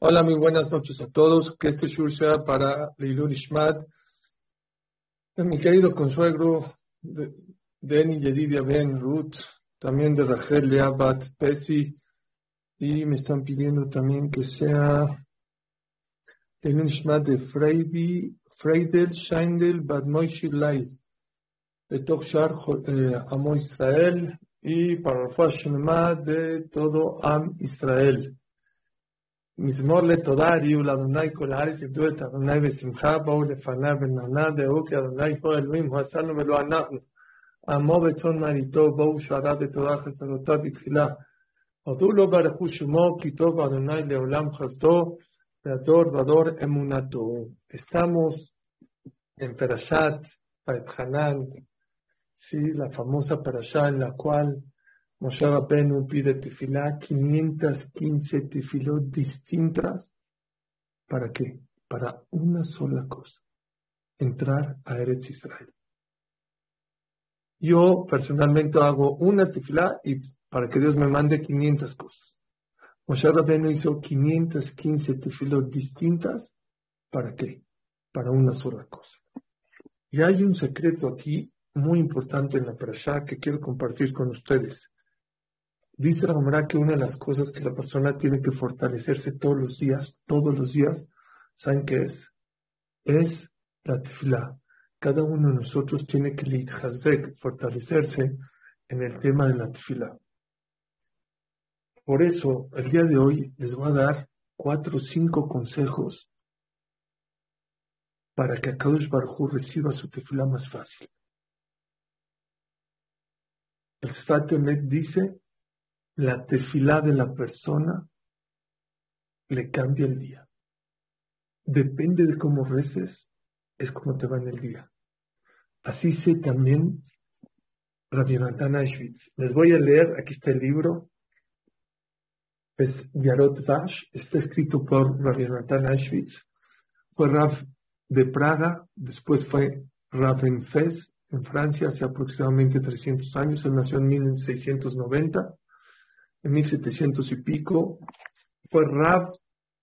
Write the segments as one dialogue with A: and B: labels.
A: Hola, muy buenas noches a todos. Que este shur sea para Leilun Ishmat, mi querido consuegro de, de Yedidia Ben Ruth, también de Rachel Leabat Pesi, y me están pidiendo también que sea Leilun Ishmat de Freidi, Freidel Scheindel Bad Moishi Lai, de Tochar eh, Amo Israel, y para Rafa de todo Am Israel. מזמור לתודה הריעו לאדוני כל הארץ ידעו את אדוני בשמחה באו לפניו ונענה דעו כי אדוני הוא אלוהים הוא עשנו ולא אנחנו עמו וצאן מרעיתו באו שערה בתורה חסרותיו בתחילה הודו לו ברכו שמו כי טוב אדוני לעולם חסדו והדור ודור אמונתו. Estamos en Perashat Hanan, sí, la famosa Perashat en la cual Moshe Rabbeinu pide tefilá, 515 tefilot distintas. ¿Para qué? Para una sola cosa, entrar a Eretz Israel. Yo personalmente hago una tefilá y para que Dios me mande 500 cosas. Moshe Rabbeinu hizo 515 tefilot distintas. ¿Para qué? Para una sola cosa. Y hay un secreto aquí muy importante en la parasha que quiero compartir con ustedes. Dice la que una de las cosas que la persona tiene que fortalecerse todos los días, todos los días, ¿saben qué es? Es la tefila. Cada uno de nosotros tiene que fortalecerse en el tema de la tefila. Por eso, el día de hoy les voy a dar cuatro o cinco consejos para que Akadosh Baruj reciba su tefila más fácil. El Sfat dice la tefilá de la persona le cambia el día. Depende de cómo reces, es como te va en el día. Así sé también Rabbi Natan Les voy a leer, aquí está el libro, es Yarot Vash, está escrito por Rabbi Natan Fue Rav de Praga, después fue Rav en Fez, en Francia, hace aproximadamente 300 años. Él nació en 1690 en 1700 y pico, fue Rav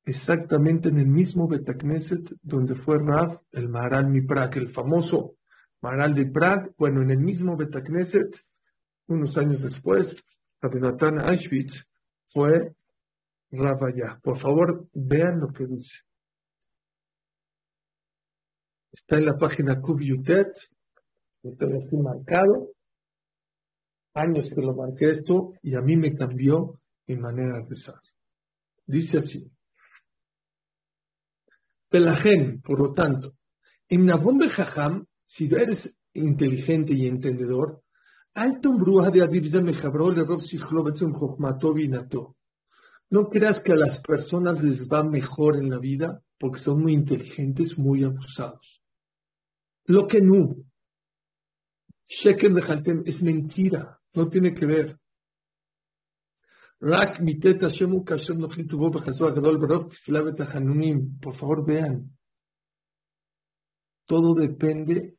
A: exactamente en el mismo Betacneset donde fue Rav el Maharal Miprak, el famoso Maharal de Prague, bueno, en el mismo Betacneset, unos años después, Rabinatán Auschwitz fue Rav allá. Por favor, vean lo que dice. Está en la página Kubyutet, lo tengo aquí marcado años que lo marqué esto y a mí me cambió mi manera de pensar. Dice así. Pelagen, por lo tanto, en Nabom Jajam, si eres inteligente y entendedor, no creas que a las personas les va mejor en la vida porque son muy inteligentes, muy abusados. Lo que no, Shekem de es mentira. No tiene que ver. Por favor, vean. Todo depende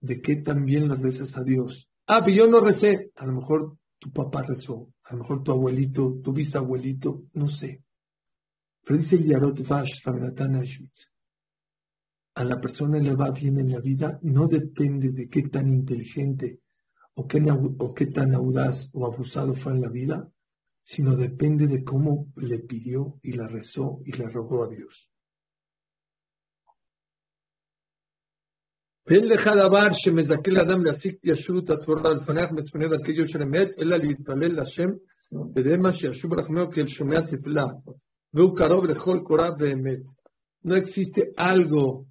A: de qué también las rezas a Dios. Ah, pero yo no recé. A lo mejor tu papá rezó. A lo mejor tu abuelito, tu bisabuelito, no sé. Pero Yarot Vash, A la persona le va bien en la vida, no depende de qué tan inteligente o qué, o qué tan audaz o abusado fue en la vida, sino depende de cómo le pidió y la rezó y le rogó a Dios. ואין לך דבר שמזכה לאדם להשיג ישרות התורה לפניך מצפוני דרכי יושר אמת, אלא להתפלל להשם בדמה שישוב רחמהו כאל שומע תפלה, והוא קרוב לכל קורה באמת. No existe algo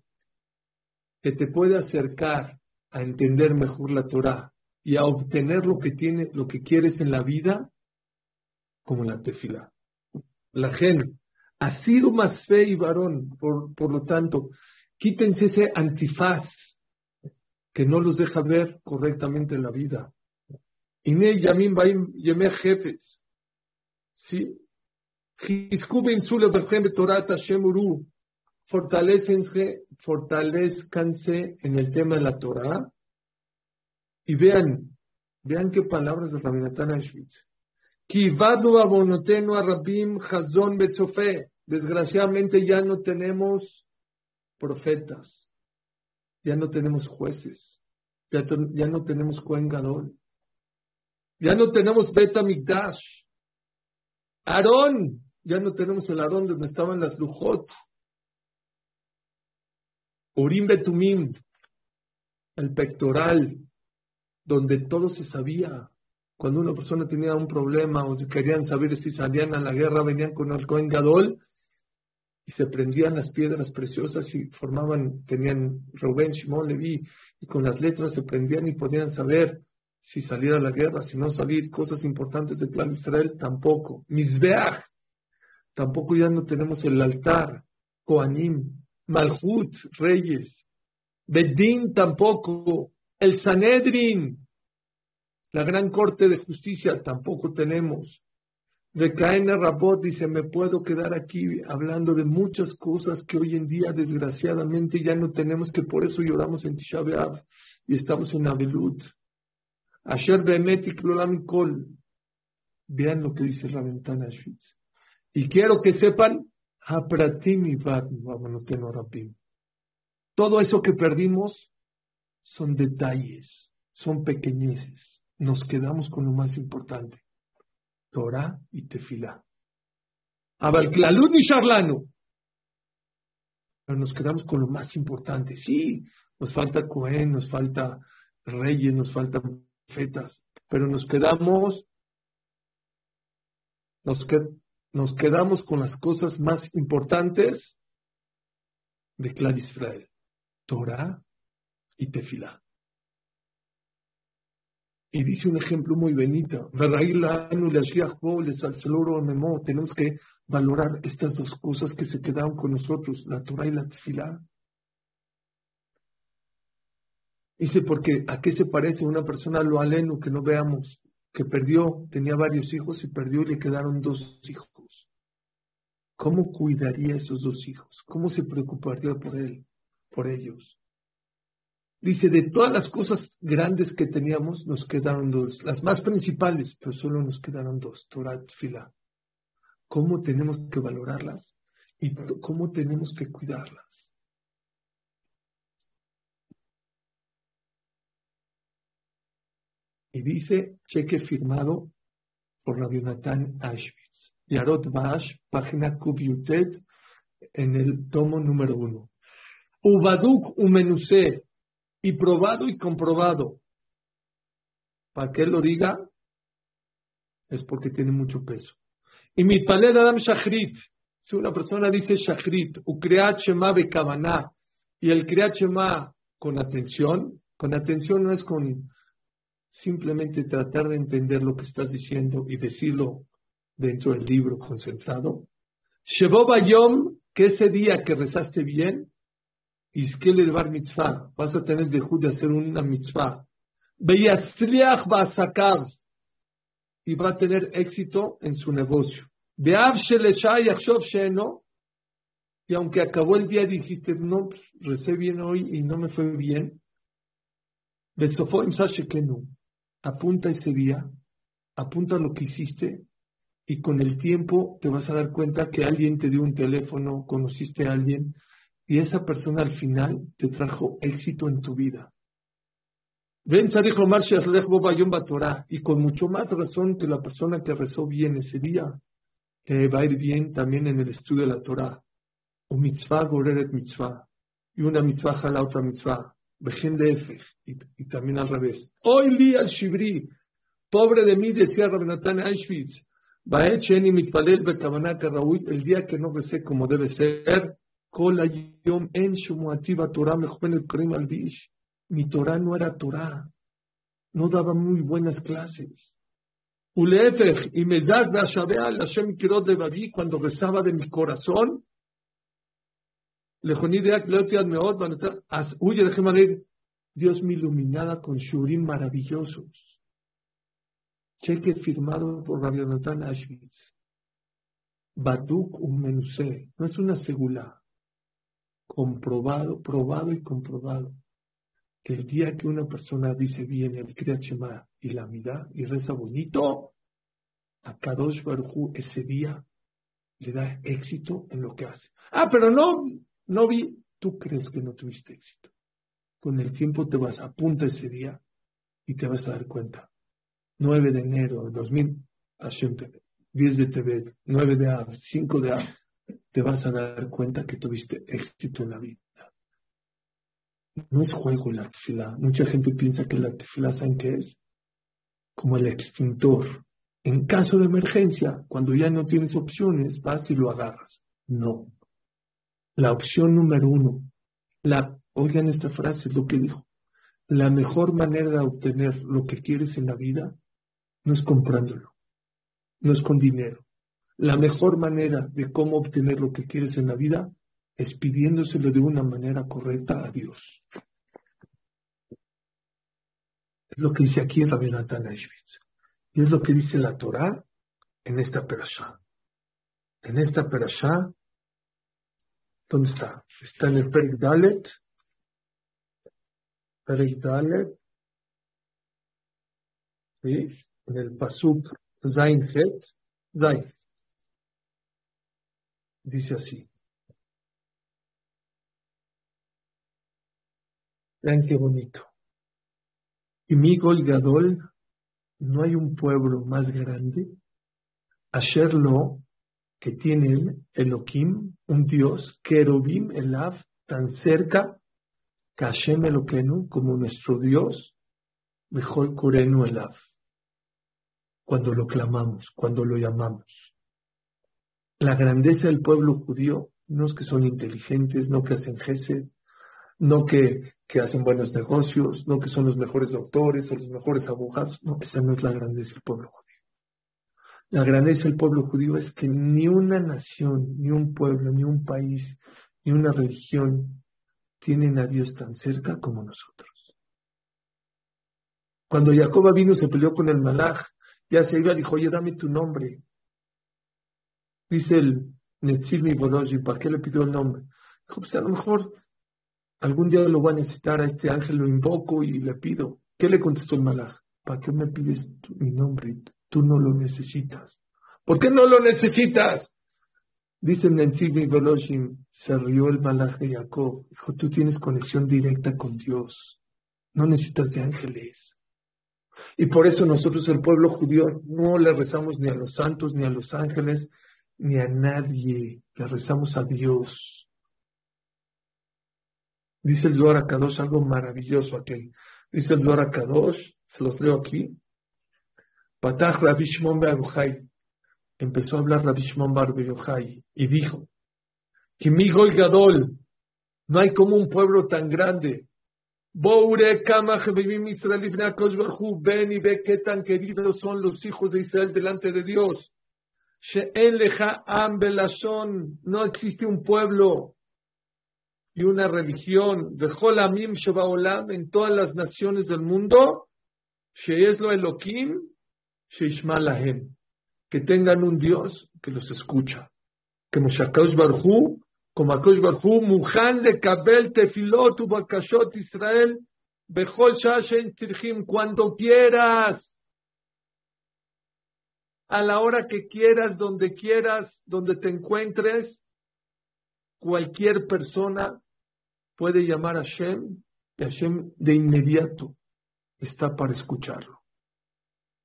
A: que te pueda acercar a entender mejor la Torah y a obtener lo que tiene, lo que quieres en la vida, como la tefila. La gen ha sido más fe y varón, por, por lo tanto, quítense ese antifaz que no los deja ver correctamente en la vida. Ine Yamin Baim Jefes. Sí. Fortalezcanse en el tema de la Torah y vean, vean qué palabras de Rabinatán betzofe. Desgraciadamente ya no tenemos profetas, ya no tenemos jueces, ya, ya no tenemos Cohen Gadol, ya no tenemos Beta Mikdash, Aarón, ya no tenemos el Aarón donde estaban las Lujot, Urim Betumim, el pectoral, donde todo se sabía. Cuando una persona tenía un problema o querían saber si salían a la guerra, venían con el Cohen Gadol y se prendían las piedras preciosas y formaban, tenían Rubén, Shimon, Levi, y con las letras se prendían y podían saber si salir a la guerra, si no salir, cosas importantes del plan de Israel, tampoco. Misbeach, tampoco ya no tenemos el altar, Koanim, Malhut, reyes, Bedín tampoco, el Sanedrin, la gran corte de justicia tampoco tenemos. Recaena Rabot dice, me puedo quedar aquí hablando de muchas cosas que hoy en día desgraciadamente ya no tenemos, que por eso lloramos en Tisha y estamos en Abelut. Asher Behemetik Kol. Vean lo que dice la ventana Schwitz. Y quiero que sepan, todo eso que perdimos son detalles, son pequeñeces. Nos quedamos con lo más importante. Torah y Tefilá. Abalklalut y Charlano. Pero nos quedamos con lo más importante. Sí, nos falta Cohen, nos falta reyes, nos faltan profetas, pero nos quedamos, nos, nos quedamos con las cosas más importantes de Clar Israel, Torah y Tefilá. Y dice un ejemplo muy bonito. Tenemos que valorar estas dos cosas que se quedaron con nosotros, la Torah y la Tefilá. Dice, porque ¿a qué se parece una persona lo aleno que no veamos? Que perdió, tenía varios hijos y perdió y le quedaron dos hijos. ¿Cómo cuidaría esos dos hijos? ¿Cómo se preocuparía por él, por ellos? Dice, de todas las cosas grandes que teníamos, nos quedaron dos. Las más principales, pero solo nos quedaron dos, Torah Fila. ¿Cómo tenemos que valorarlas? ¿Y cómo tenemos que cuidarlas? Y dice, cheque firmado por Rabbi Nathan Ashwitz. Yarot Bash, página Kubyutet, en el tomo número uno. Ubaduk umenuse, y probado y comprobado. Para que él lo diga, es porque tiene mucho peso. Y mi paled Adam Shachrit, si una persona dice Shachrit, Ukreat Shema Bekavaná, y el Kriat Shema con atención, con atención no es con simplemente tratar de entender lo que estás diciendo y decirlo dentro del libro concentrado. Shebo Bayom, que ese día que rezaste bien, le bar mitzvah, vas a tener de de hacer una mitzvah. Beyasliach basakav, y va a tener éxito en su negocio. Sheno, y aunque acabó el día dijiste, no, pues, recé bien hoy y no me fue bien. Apunta ese día, apunta lo que hiciste y con el tiempo te vas a dar cuenta que alguien te dio un teléfono, conociste a alguien y esa persona al final te trajo éxito en tu vida. Y con mucho más razón que la persona que rezó bien ese día, te va a ir bien también en el estudio de la Torah. Un mitzvah goreret mitzvah, y una mitzvah jala otra mitzvah de y, también al revés. Hoy día al Shibri, pobre de mí, decía Rabinatán Auschwitz, el día que no recé como debe ser, mi Torah no era Torah, no daba muy buenas clases. y me cuando rezaba de mi corazón, Huye, déjeme leer. Dios me iluminaba con shurim maravillosos. Cheque firmado por Rabbi Nathan Ashwitz. Baduk un menuse. No es una segula. Comprobado, probado y comprobado. Que el día que una persona dice bien el Kriyat y la mira y reza bonito, a Kadosh Baruchu ese día le da éxito en lo que hace. Ah, pero no, no vi. Tú crees que no tuviste éxito. Con el tiempo te vas, apunta ese día y te vas a dar cuenta. 9 de enero de 2000, 10 de TV, 9 de A, 5 de A, te vas a dar cuenta que tuviste éxito en la vida. No es juego la tefila. Mucha gente piensa que la tefila, ¿saben qué es? Como el extintor. En caso de emergencia, cuando ya no tienes opciones, vas y lo agarras. No. La opción número uno, la, oigan esta frase, es lo que dijo. La mejor manera de obtener lo que quieres en la vida no es comprándolo, no es con dinero. La mejor manera de cómo obtener lo que quieres en la vida es pidiéndoselo de una manera correcta a Dios. Es lo que dice aquí Rabbi Natan y es lo que dice la Torah en esta perashá. En esta perashá, ¿dónde está? Está en el Perik Dalet. Perik Dalet. ¿Sí? En el Pasuk Zain Het. Zain. Dice así. Vean qué bonito. Y mi Gadol no hay un pueblo más grande, Asherlo, que tiene Elohim, un Dios, Kerubim, Elav, tan cerca, que Hashem Eloquenu, como nuestro Dios, mejor Kurenu Elav, cuando lo clamamos, cuando lo llamamos. La grandeza del pueblo judío no es que son inteligentes, no que hacen gesed, no que, que, hacen buenos negocios, no que son los mejores doctores o los mejores abogados. No, esa no es la grandeza del pueblo judío. La grandeza del pueblo judío es que ni una nación, ni un pueblo, ni un país, ni una religión tienen a Dios tan cerca como nosotros. Cuando Jacob vino se peleó con el malaj, ya se iba, dijo, oye, dame tu nombre. Dice el Netzil Boloji, ¿para qué le pidió el nombre? Dijo, pues a lo mejor Algún día lo voy a necesitar a este ángel, lo invoco y le pido. ¿Qué le contestó el malaj? ¿Para qué me pides mi nombre? Tú no lo necesitas. ¿Por qué no lo necesitas? Dice Nentzimi Veloshim, se rió el malaj de Jacob. Dijo, tú tienes conexión directa con Dios. No necesitas de ángeles. Y por eso nosotros, el pueblo judío, no le rezamos ni a los santos, ni a los ángeles, ni a nadie. Le rezamos a Dios. Dice el Zohar Kadosh algo maravilloso aquí. Dice el Zohar Kadosh, se los leo aquí. Empezó a hablar Rabbi Shimon y dijo, Kimigo y Gadol, no hay como un pueblo tan grande. Ven y ve qué tan queridos son los hijos de Israel delante de Dios. No existe un pueblo y una religión. De Jolamim Shebaolam en todas las naciones del mundo, Sheeslo Elohim, Sheishmalahem, que tengan un Dios que los escucha. Que Moshakash Barhu, como Akosh Barhu, Muhan de Kabel Tefilot Bakashot Israel, Bechol Shashen Tirhim, cuando quieras, a la hora que quieras, donde quieras, donde te encuentres, cualquier persona puede llamar a Hashem y Hashem de inmediato está para escucharlo.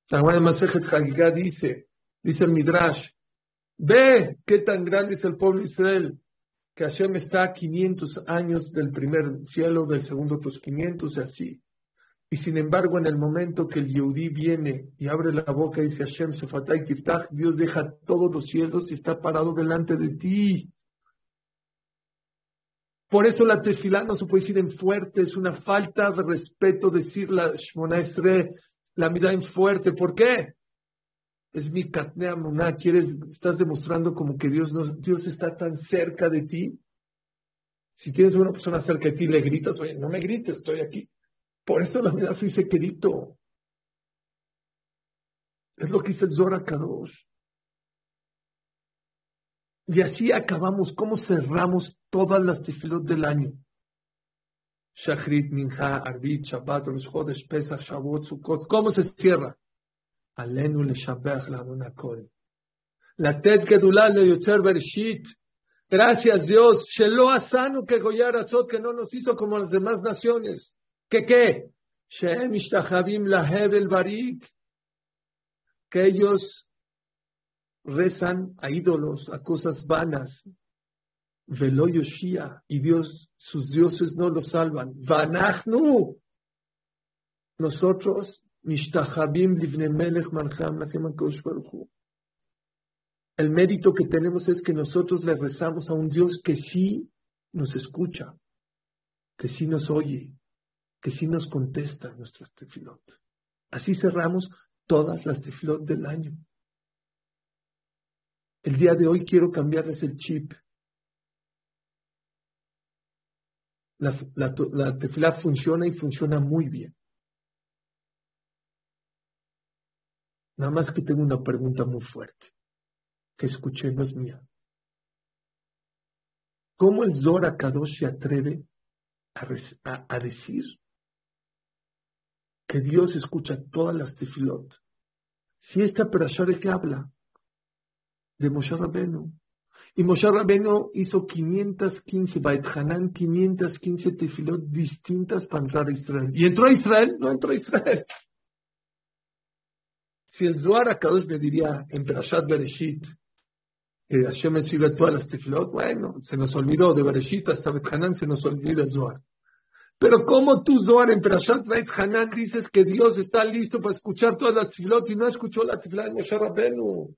A: La Masejet Hagigah dice, dice el Midrash, ve qué tan grande es el pueblo de Israel, que Hashem está a 500 años del primer cielo, del segundo otros 500 y así. Y sin embargo, en el momento que el Yehudi viene y abre la boca y dice Hashem, Sefatay Dios deja todos los cielos y está parado delante de ti. Por eso la tefilá no se puede decir en fuerte, es una falta de respeto decir la Shmona Esre, la mirada en fuerte. ¿Por qué? Es mi katnea muná, quieres, estás demostrando como que Dios, no, Dios está tan cerca de ti. Si tienes una persona cerca de ti, le gritas, oye, no me grites, estoy aquí. Por eso la mirada se dice querido. Es lo que dice el Zora Kadosh. Y así acabamos, ¿cómo cerramos todas las tefilot del año? Shachrit, Minha, Arbit, Shabbat, Rosh Chodesh, Pesach, Shavuot, Sukkot. ¿Cómo se cierra? Alenu le Shabbat la Kol. La Ted Gedulá le Yotzer Bereshit. Gracias Dios. Shelo Asanu que Goyar que no nos hizo como las demás naciones. ¿Qué qué? Ishtachavim Lahebel Barik. Que ellos rezan a ídolos, a cosas vanas. Velo Yoshia. Y Dios, sus dioses no los salvan. Vanachnu. Nosotros, Mishtachabim Livne Melech Mancham. El mérito que tenemos es que nosotros le rezamos a un Dios que sí nos escucha, que sí nos oye, que sí nos contesta nuestras tefilot. Así cerramos todas las tefilot del año. El día de hoy quiero cambiarles el chip. La, la, funciona y funciona muy bien. Nada más que tengo una pregunta muy fuerte que escuché no es mía. ¿Cómo el Zora Kadosh se atreve a, decir que Dios escucha todas las tefilot? Si esta perashá que habla, de Moshe Rabenu. Y Moshe Rabenu hizo 515, Bait Hanan, 515 tefilot distintas para entrar a Israel. ¿Y entró a Israel? No entró a Israel. Si el Zohar Kadosh me diría en Perashat Bereshit, que Hashem me todas las tefilot, bueno, se nos olvidó de Bereshit hasta Bet Hanan, se nos olvida el Zohar. Pero como tú, Zohar, en Perashat Bet Hanan dices que Dios está listo para escuchar todas las tefilot y no escuchó la tefilot de Moshe Rabenu?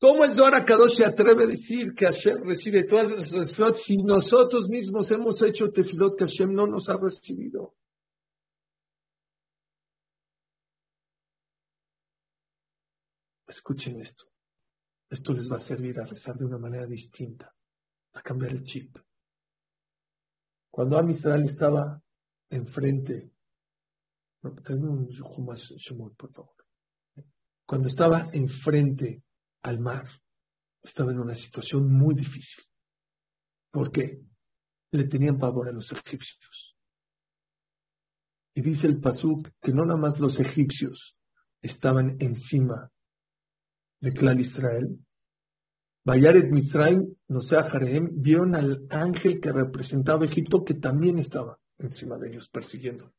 A: ¿Cómo el Zohar Kadosh se atreve a decir que Hashem recibe todas las tefilot si nosotros mismos hemos hecho tefilot que Hashem no nos ha recibido? Escuchen esto. Esto les va a servir a rezar de una manera distinta, a cambiar el chip. Cuando Amisrael estaba enfrente, no, un por favor. Cuando estaba enfrente al mar, estaba en una situación muy difícil. ¿Por qué? Le tenían pavor a los egipcios. Y dice el Pasuk que no nada más los egipcios estaban encima de clan Israel. Bayaret Misraim, no sea Jareem, vieron al ángel que representaba Egipto que también estaba encima de ellos persiguiendo.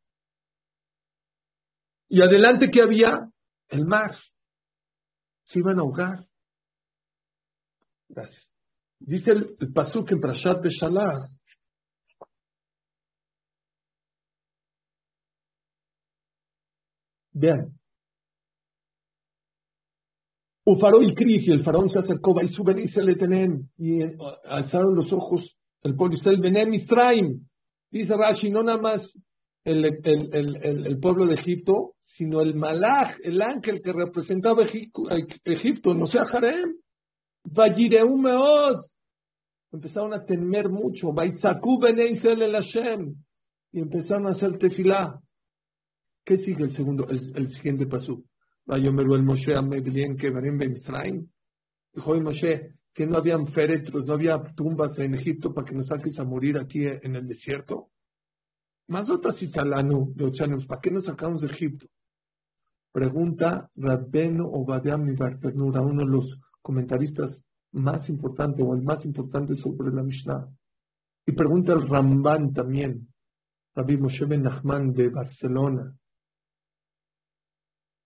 A: Y adelante que había el mar. Se iban a ahogar. Gracias. Dice el, el Pasuk en Prashat Beshalah. Vean, Ufaró y Cris, y el faraón se acercó, su y y alzaron los ojos el pueblo Israel, Benem Misraim. Dice Rashi, no nada más el, el, el, el, pueblo de Egipto, sino el Malach, el ángel que representaba Egipto, no sea Jarem. Meod. Empezaron a temer mucho. Baitzaku el Hashem. Y empezaron a hacer tefilá. ¿Qué sigue el segundo, el, siguiente paso? Vayomeru el Moshe Amedlien que Misraim. Dijo Moshe que no habían féretros, no había tumbas en Egipto para que nos saques a morir aquí en el desierto. Más otras italanu, ¿para qué nos sacamos de Egipto? Pregunta Rabbeno Obadiah Mibarternura, uno de los comentaristas más importantes o el más importante sobre la Mishnah. Y pregunta el Ramban también, Rabbi Moshe Ben Nachman de Barcelona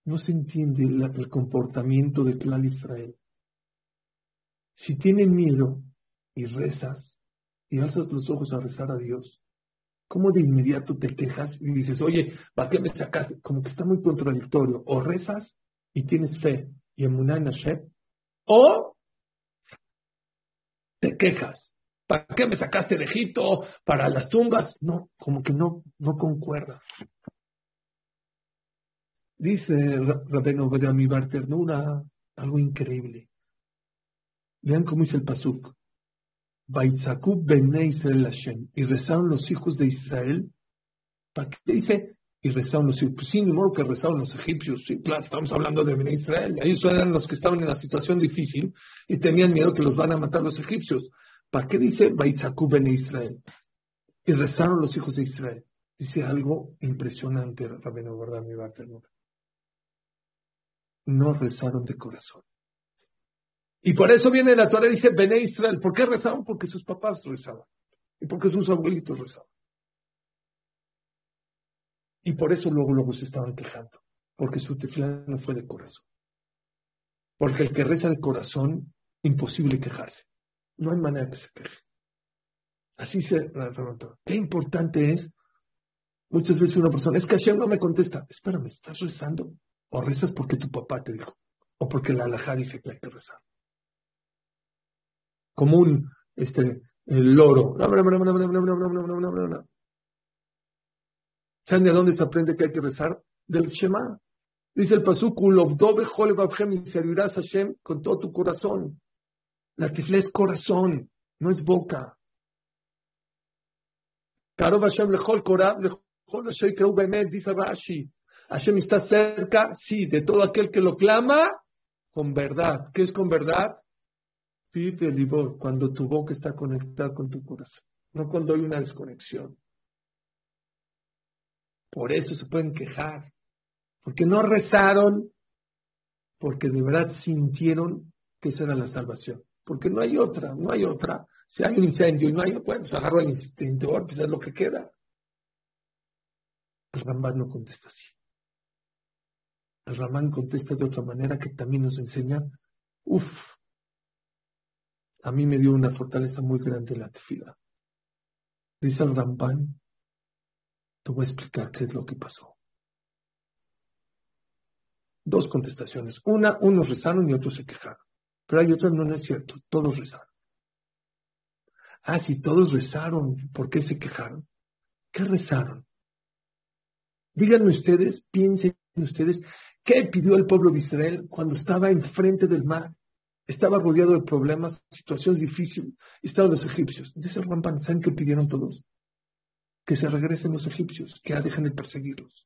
A: no se entiende el, comportamiento de clan Israel. Si tienes miedo y rezas y alzas los ojos a rezar a Dios, ¿cómo de inmediato te quejas y dices, oye, ¿para qué me sacaste? Como que está muy contradictorio. O rezas y tienes fe y emuná en Hashem, o te quejas. ¿Para qué me sacaste de Egipto? ¿Para las tumbas? No, como que no, no concuerda. Dice Rabeno mi ternura, algo increíble. Vean cómo dice el Pasuk. Y rezaron los hijos de Israel. ¿Para qué dice? Y rezaron los hijos. Pues sí, ni modo que rezaron los egipcios. Sí, claro, estamos hablando de Ben Israel. Ellos eran los que estaban en la situación difícil y tenían miedo que los van a matar los egipcios. ¿Para qué dice Baitzaku ben Israel? Y rezaron los hijos de Israel. Dice algo impresionante, ¿verdad? Mi ternura. No rezaron de corazón. Y por eso viene la Torah y dice, Bene Israel, ¿por qué rezaban? Porque sus papás rezaban. Y porque sus abuelitos rezaban. Y por eso luego, luego se estaban quejando. Porque su tefilá no fue de corazón. Porque el que reza de corazón, imposible quejarse. No hay manera que se queje. Así se preguntó. Qué importante es, muchas veces una persona, es que Hashem no me contesta. Espérame, ¿estás rezando? O rezas porque tu papá te dijo. O porque la alajá dice que hay que rezar. Como un este, el loro. ¿Saben de dónde se aprende que hay que rezar? Del Shema. Dice el Pasuk, y servirás a Hashem con todo tu corazón. La tifla es corazón, no es boca. Dice Rashi. Hashem está cerca, sí, de todo aquel que lo clama con verdad. ¿Qué es con verdad? Cuando tu boca está conectada con tu corazón, no cuando hay una desconexión. Por eso se pueden quejar, porque no rezaron, porque de verdad sintieron que esa era la salvación. Porque no hay otra, no hay otra. Si hay un incendio y no hay, bueno, pues agarro el extintor, pues es lo que queda. El Ramán no contesta así. Ramán contesta de otra manera que también nos enseña, uff, a mí me dio una fortaleza muy grande la tefila. Dice el te voy a explicar qué es lo que pasó. Dos contestaciones. Una, unos rezaron y otros se quejaron. Pero hay otras, no, no es cierto, todos rezaron. Ah, si todos rezaron, ¿por qué se quejaron? ¿Qué rezaron? Díganme ustedes, piensen ustedes, ¿qué pidió el pueblo de Israel cuando estaba enfrente del mar? estaba rodeado de problemas, situaciones difíciles, estaban los egipcios. Dice Ramban, ¿saben qué pidieron todos? Que se regresen los egipcios, que dejen de perseguirlos.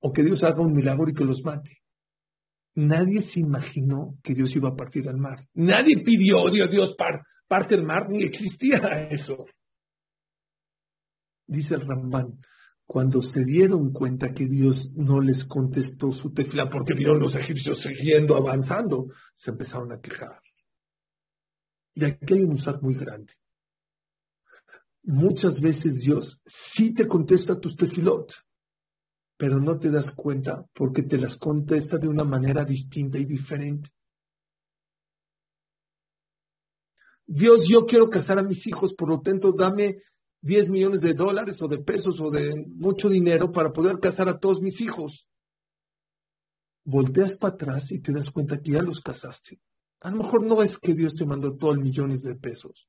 A: O que Dios haga un milagro y que los mate. Nadie se imaginó que Dios iba a partir al mar. Nadie pidió, Dios, Dios, parte el mar, ni existía eso. Dice el Ramban, cuando se dieron cuenta que Dios no les contestó su tefla porque vieron los egipcios siguiendo avanzando, se empezaron a quejar. Y aquí hay un usar muy grande. Muchas veces Dios sí te contesta tus tefilot, pero no te das cuenta porque te las contesta de una manera distinta y diferente. Dios, yo quiero casar a mis hijos, por lo tanto, dame 10 millones de dólares o de pesos o de mucho dinero para poder casar a todos mis hijos. Volteas para atrás y te das cuenta que ya los casaste. A lo mejor no es que Dios te mandó todos millones de pesos.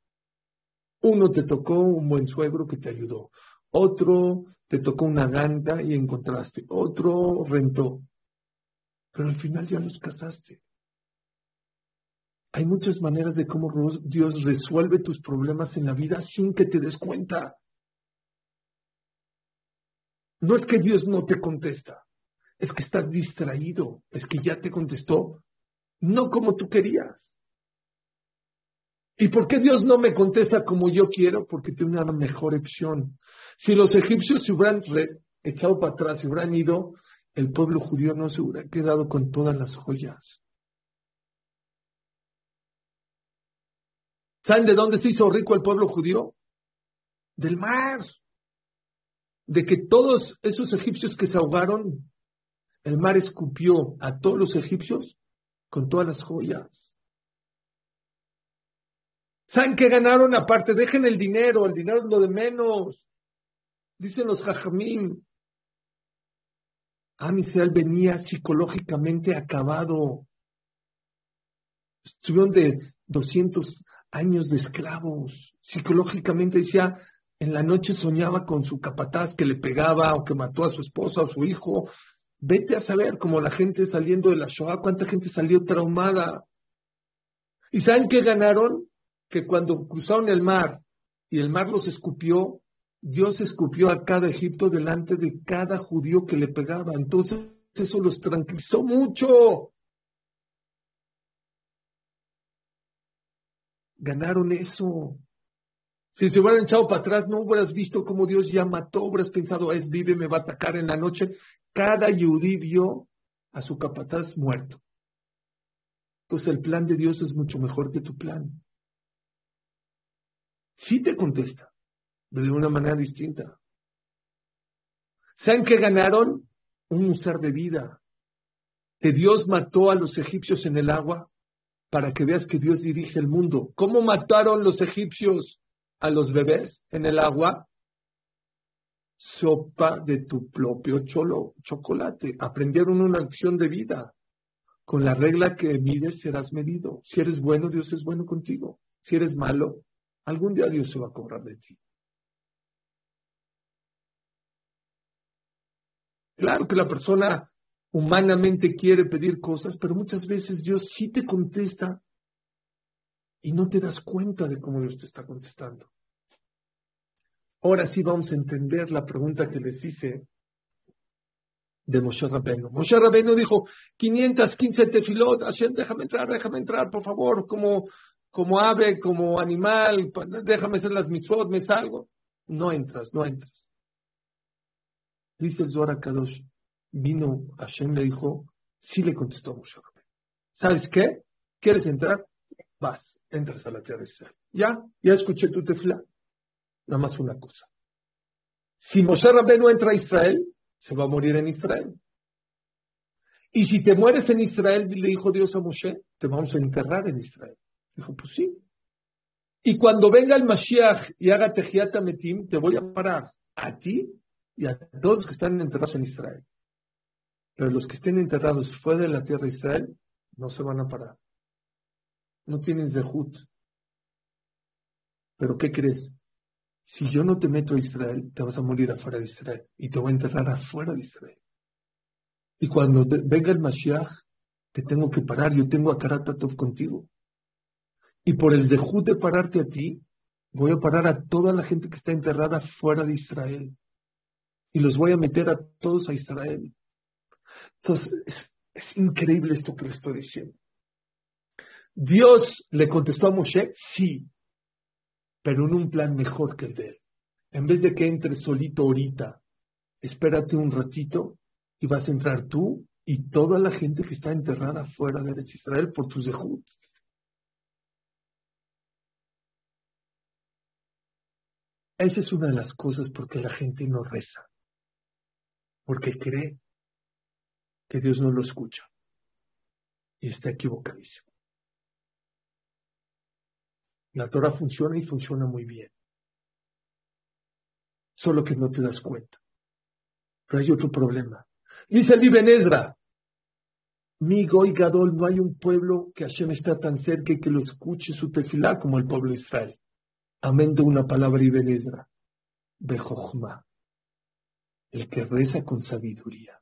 A: Uno te tocó un buen suegro que te ayudó. Otro te tocó una ganta y encontraste. Otro rentó. Pero al final ya los casaste. Hay muchas maneras de cómo Dios resuelve tus problemas en la vida sin que te des cuenta. No es que Dios no te contesta, es que estás distraído, es que ya te contestó, no como tú querías. ¿Y por qué Dios no me contesta como yo quiero? Porque tiene una mejor opción. Si los egipcios se hubieran echado para atrás, se hubieran ido, el pueblo judío no se hubiera quedado con todas las joyas. ¿Saben de dónde se hizo rico el pueblo judío? Del mar. De que todos esos egipcios que se ahogaron, el mar escupió a todos los egipcios con todas las joyas. ¿Saben qué ganaron? Aparte, dejen el dinero, el dinero es lo de menos. Dicen los jajamín. Amisrael venía psicológicamente acabado. Estuvieron de 200 años de esclavos. Psicológicamente decía, en la noche soñaba con su capataz que le pegaba o que mató a su esposa o su hijo. Vete a saber, como la gente saliendo de la Shoah, cuánta gente salió traumada. ¿Y saben qué ganaron? Que cuando cruzaron el mar y el mar los escupió, Dios escupió a cada Egipto delante de cada judío que le pegaba. Entonces eso los tranquilizó mucho. Ganaron eso. Si se hubieran echado para atrás, no hubieras visto cómo Dios ya mató, hubieras pensado, es vive, me va a atacar en la noche. Cada yudí vio a su capataz muerto. Entonces el plan de Dios es mucho mejor que tu plan. Sí te contesta, pero de una manera distinta. ¿Saben qué ganaron? Un ser de vida. Que Dios mató a los egipcios en el agua para que veas que Dios dirige el mundo. ¿Cómo mataron los egipcios a los bebés en el agua? Sopa de tu propio cholo, chocolate. Aprendieron una acción de vida. Con la regla que mides serás medido. Si eres bueno, Dios es bueno contigo. Si eres malo, algún día Dios se va a cobrar de ti. Claro que la persona humanamente quiere pedir cosas, pero muchas veces Dios sí te contesta y no te das cuenta de cómo Dios te está contestando. Ahora sí vamos a entender la pregunta que les hice de Moshe Rabbeinu. Moshe Rabbeinu dijo, 515 tefilot, Hashem, déjame entrar, déjame entrar, por favor, como, como ave, como animal, déjame hacer las mitzvot, me salgo. No entras, no entras. Dice el Zohar Kadosh, vino Hashem, le dijo, sí le contestó Moshe Rabbeinu. ¿Sabes qué? ¿Quieres entrar? Vas, entras a la tierra de Israel. Ya, ya escuché tu tefla. Nada más una cosa. Si Moshe Rabbeinu entra a Israel, se va a morir en Israel. Y si te mueres en Israel, le dijo Dios a Moshe, te vamos a enterrar en Israel. Dijo, pues sí. Y cuando venga el Mashiach y haga Tejiat Metim, te voy a parar a ti y a todos los que están enterrados en Israel. Pero los que estén enterrados fuera de la tierra de Israel, no se van a parar. No tienen zehut. Pero ¿qué crees? Si yo no te meto a Israel, te vas a morir afuera de Israel y te voy a enterrar afuera de Israel. Y cuando venga el Mashiach, te tengo que parar, yo tengo a Karatatov contigo. Y por el dejud de pararte a ti, voy a parar a toda la gente que está enterrada fuera de Israel. Y los voy a meter a todos a Israel. Entonces, es, increíble esto que le estoy diciendo. Dios le contestó a Moshe, sí, pero en un plan mejor que el de él. En vez de que entres solito ahorita, espérate un ratito y vas a entrar tú y toda la gente que está enterrada fuera de Israel por tus dejud. Esa es una de las cosas por que la gente no reza, porque cree que Dios no lo escucha y está equivocadísimo. La Torah funciona y funciona muy bien. Solo que no te das cuenta. Pero hay otro problema. Dice el Ibn Ezra, mi Goy Gadol, no hay un pueblo que Hashem está tan cerca y que lo escuche su tefilá como el pueblo de Israel. Amén de una palabra Ibn Ezra. Bejochma. El que reza con sabiduría.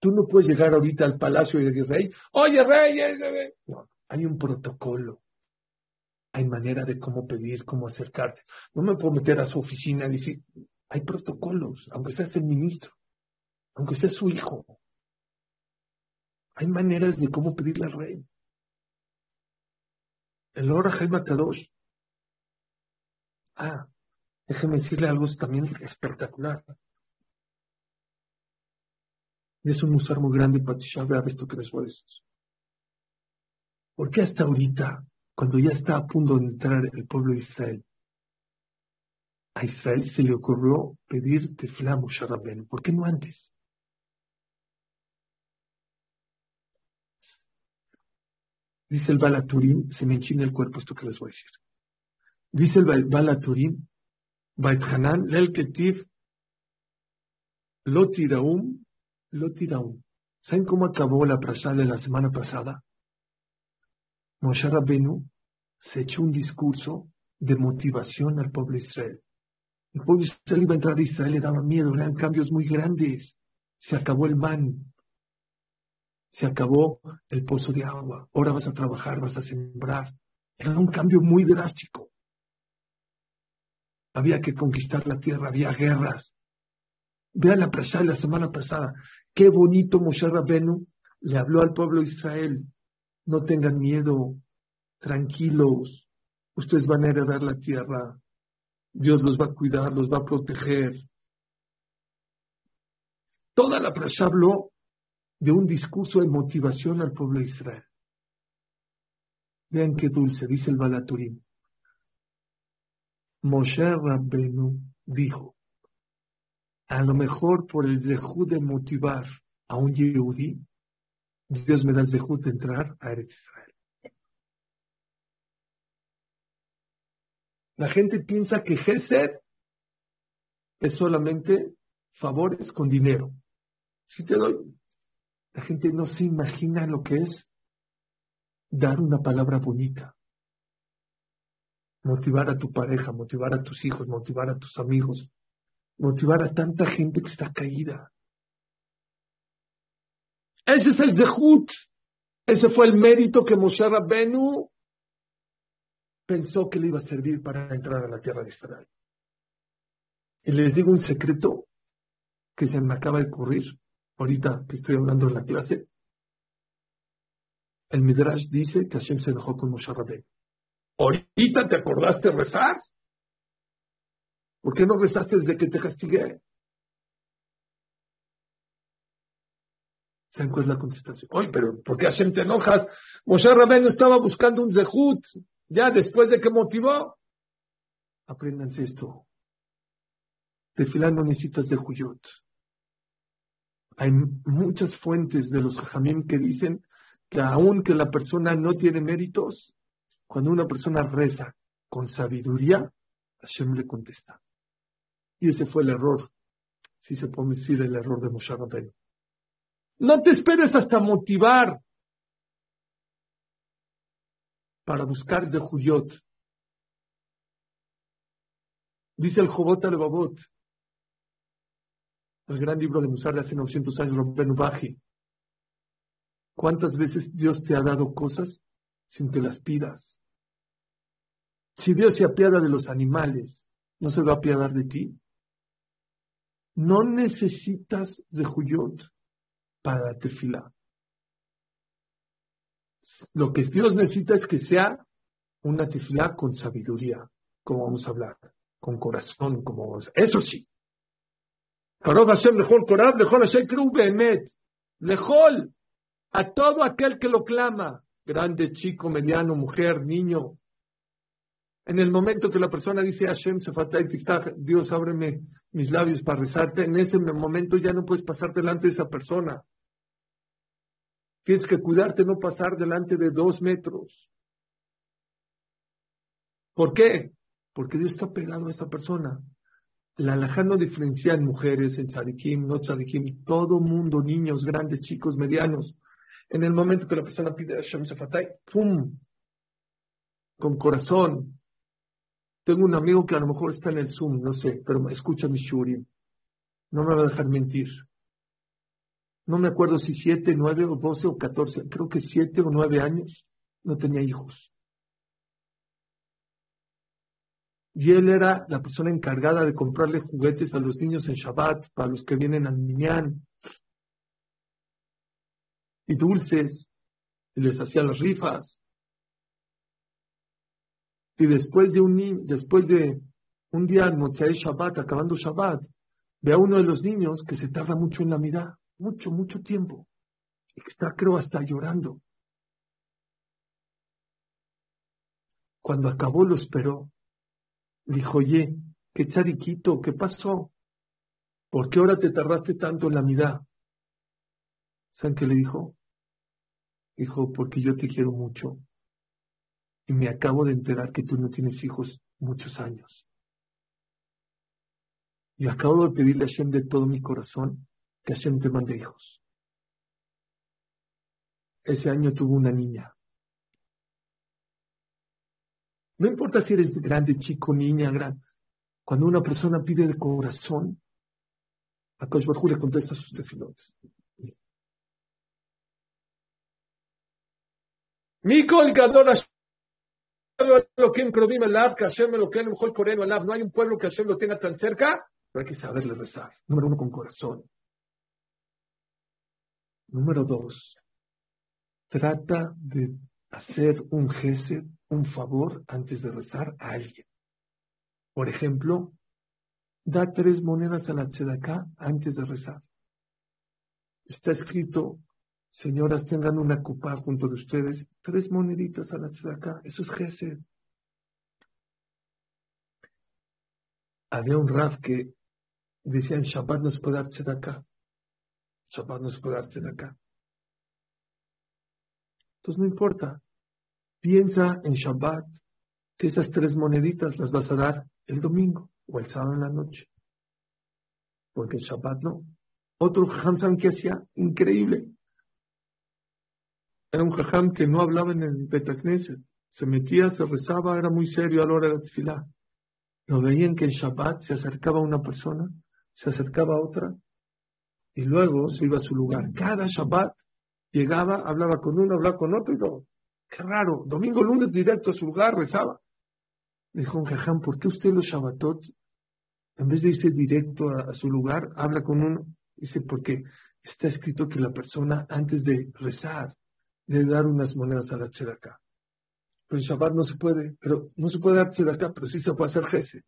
A: Tú no puedes llegar ahorita al palacio y decir, rey, oye, rey, rey. No, hay un protocolo hay manera de cómo pedir, cómo acercarte. No me puedo meter a su oficina y decir, hay protocolos, aunque seas el ministro, aunque seas su hijo. Hay maneras de cómo pedirle al rey. El Ora Jaime Kadosh. Ah, déjeme decirle algo también espectacular. Es un musar muy grande para ver esto que les voy a decir. ¿Por qué hasta ahorita cuando ya está a punto de entrar el pueblo de Israel, a Israel se le ocurrió pedir tefilá a ¿Por qué no antes? Dice el Balaturim, se me enchina el cuerpo esto que les voy a decir. Dice el Balaturim, Bait Hanan, Lel Ketiv, Lotiraum, Lotiraum. ¿Saben cómo acabó la prasha de la semana pasada? Moshe Rabbeinu se echó un discurso de motivación al pueblo Israel. El pueblo Israel iba a entrar a Israel, le daba miedo, eran cambios muy grandes. Se acabó el man, se acabó el pozo de agua, ahora vas a trabajar, vas a sembrar. Era un cambio muy drástico. Había que conquistar la tierra, había guerras. Vean la presa de la semana pasada. Qué bonito Moshe Rabenu le habló al pueblo de Israel no tengan miedo, tranquilos, ustedes van a heredar la tierra, Dios los va a cuidar, los va a proteger. Toda la prasha habló de un discurso de motivación al pueblo de Israel. Vean qué dulce, dice el Balaturim. Moshe Rabbenu dijo, a lo mejor por el dejud de motivar a un yehudí, Dios me da el dejud de entrar a Eretz Israel. La gente piensa que Gesed es solamente favores con dinero. Si te doy, la gente no se imagina lo que es dar una palabra bonita. Motivar a tu pareja, motivar a tus hijos, motivar a tus amigos, motivar a tanta gente que está caída. Ese es el Zehut. Ese fue el mérito que Moshe Rabbenu pensó que le iba a servir para entrar a la tierra de Israel. Y les digo un secreto que se me acaba de ocurrir ahorita que estoy hablando en la clase. El Midrash dice que Hashem se enojó con Moshe Rabbeinu. ¿Ahorita te acordaste rezar? ¿Por qué no rezaste desde que te castigué? ¿Saben cuál es la contestación? Oye, pero ¿por qué Hashem te enojas? Moshe Rabbeinu estaba buscando un zehut, ya después de que motivó. Apréndanse esto. Tefilá no necesitas de Juyot. Hay muchas fuentes de los Jajamim que dicen que aunque la persona no tiene méritos, cuando una persona reza con sabiduría, Hashem le contesta. Y ese fue el error, si se puede decir el error de Moshe Rabbeinu. No te esperes hasta motivar para buscar de Juyot. Dice el Jobot al Babot, el gran libro de Musar de hace 900 años, Robben Baji. ¿Cuántas veces Dios te ha dado cosas sin que las pidas? Si Dios se apiada de los animales, ¿no se va a apiadar de ti? No necesitas de Juyot para la tefila. Lo que Dios necesita es que sea una tefila con sabiduría, como vamos a hablar, con corazón, como vamos. Eso sí, Lejol a todo aquel que lo clama, grande, chico, mediano, mujer, niño. En el momento que la persona dice Hashem Dios ábreme mis labios para rezarte, en ese momento ya no puedes pasar delante de esa persona. Tienes que cuidarte no pasar delante de dos metros. ¿Por qué? Porque Dios está pegado a esa persona. La alajá no diferencia en mujeres, en tzadikim, no tzadikim, todo mundo, niños, grandes, chicos, medianos. En el momento que la persona pide a Hashem ¡pum! Con corazón. Tengo un amigo que a lo mejor está en el Zoom, no sé, pero escucha mi shurim. No me va a dejar mentir. No me acuerdo si siete, nueve o doce o catorce, creo que siete o nueve años, no tenía hijos. y él era la persona encargada de comprarle juguetes a los niños en Shabbat, para los que vienen al Minyan, y dulces, y les hacía las rifas. Y después de un, después de un día en Shabbat, acabando Shabbat, ve a uno de los niños que se tarda mucho en la mirada, mucho, mucho tiempo, y que está, creo, hasta llorando. Cuando acabó lo esperó Dijo, oye, qué chariquito, ¿qué pasó? ¿Por qué ahora te tardaste tanto en la mirada? ¿Saben qué le dijo? Dijo, porque yo te quiero mucho. Y me acabo de enterar que tú no tienes hijos muchos años. Y acabo de pedirle a Hashem de todo mi corazón que Hashem te mande hijos. Ese año tuvo una niña. No importa si eres grande, chico, niña, grande. Cuando una persona pide de corazón, a Kosh le contesta sus tefilotes. Mikol Gadol No hay un pueblo que Hashem lo tenga tan cerca, pero hay que saberle rezar. Número uno, con corazón. Número dos, trata de hacer un gesed, un favor antes de rezar a alguien. Por ejemplo, da tres monedas a la tzedaká antes de rezar. Está escrito, señoras, tengan una copa junto de ustedes, tres moneditas a la tzedakah. Eso es Gesed. Había un raf que decía en Shabbat no se puede dar tzedakah. Shabbat no se puede dar tzedakah. Entonces no importa. Piensa en Shabbat que esas tres moneditas las vas a dar el domingo o el sábado en la noche. Porque el Shabbat no. Otro jajam, que hacía? Increíble. Era un jajam que no hablaba en el Betacneset. Se metía, se rezaba, era muy serio a la hora de la tefilá. Lo veían que en Shabbat se acercaba a una persona, se acercaba a otra, y luego se iba a su lugar. Cada Shabbat llegaba, hablaba con uno, hablaba con otro, y todo. Qué raro. Domingo, lunes, directo a su lugar, rezaba. Dijo un jajam, ¿por qué usted los Shabbatot, en vez de irse directo a, su lugar, habla con uno? Dice, porque está escrito que la persona, antes de rezar, debe dar unas monedas a la tzedakah. Pero el Shabbat no se puede, pero no se puede dar tzedakah, pero sí se puede hacer jese.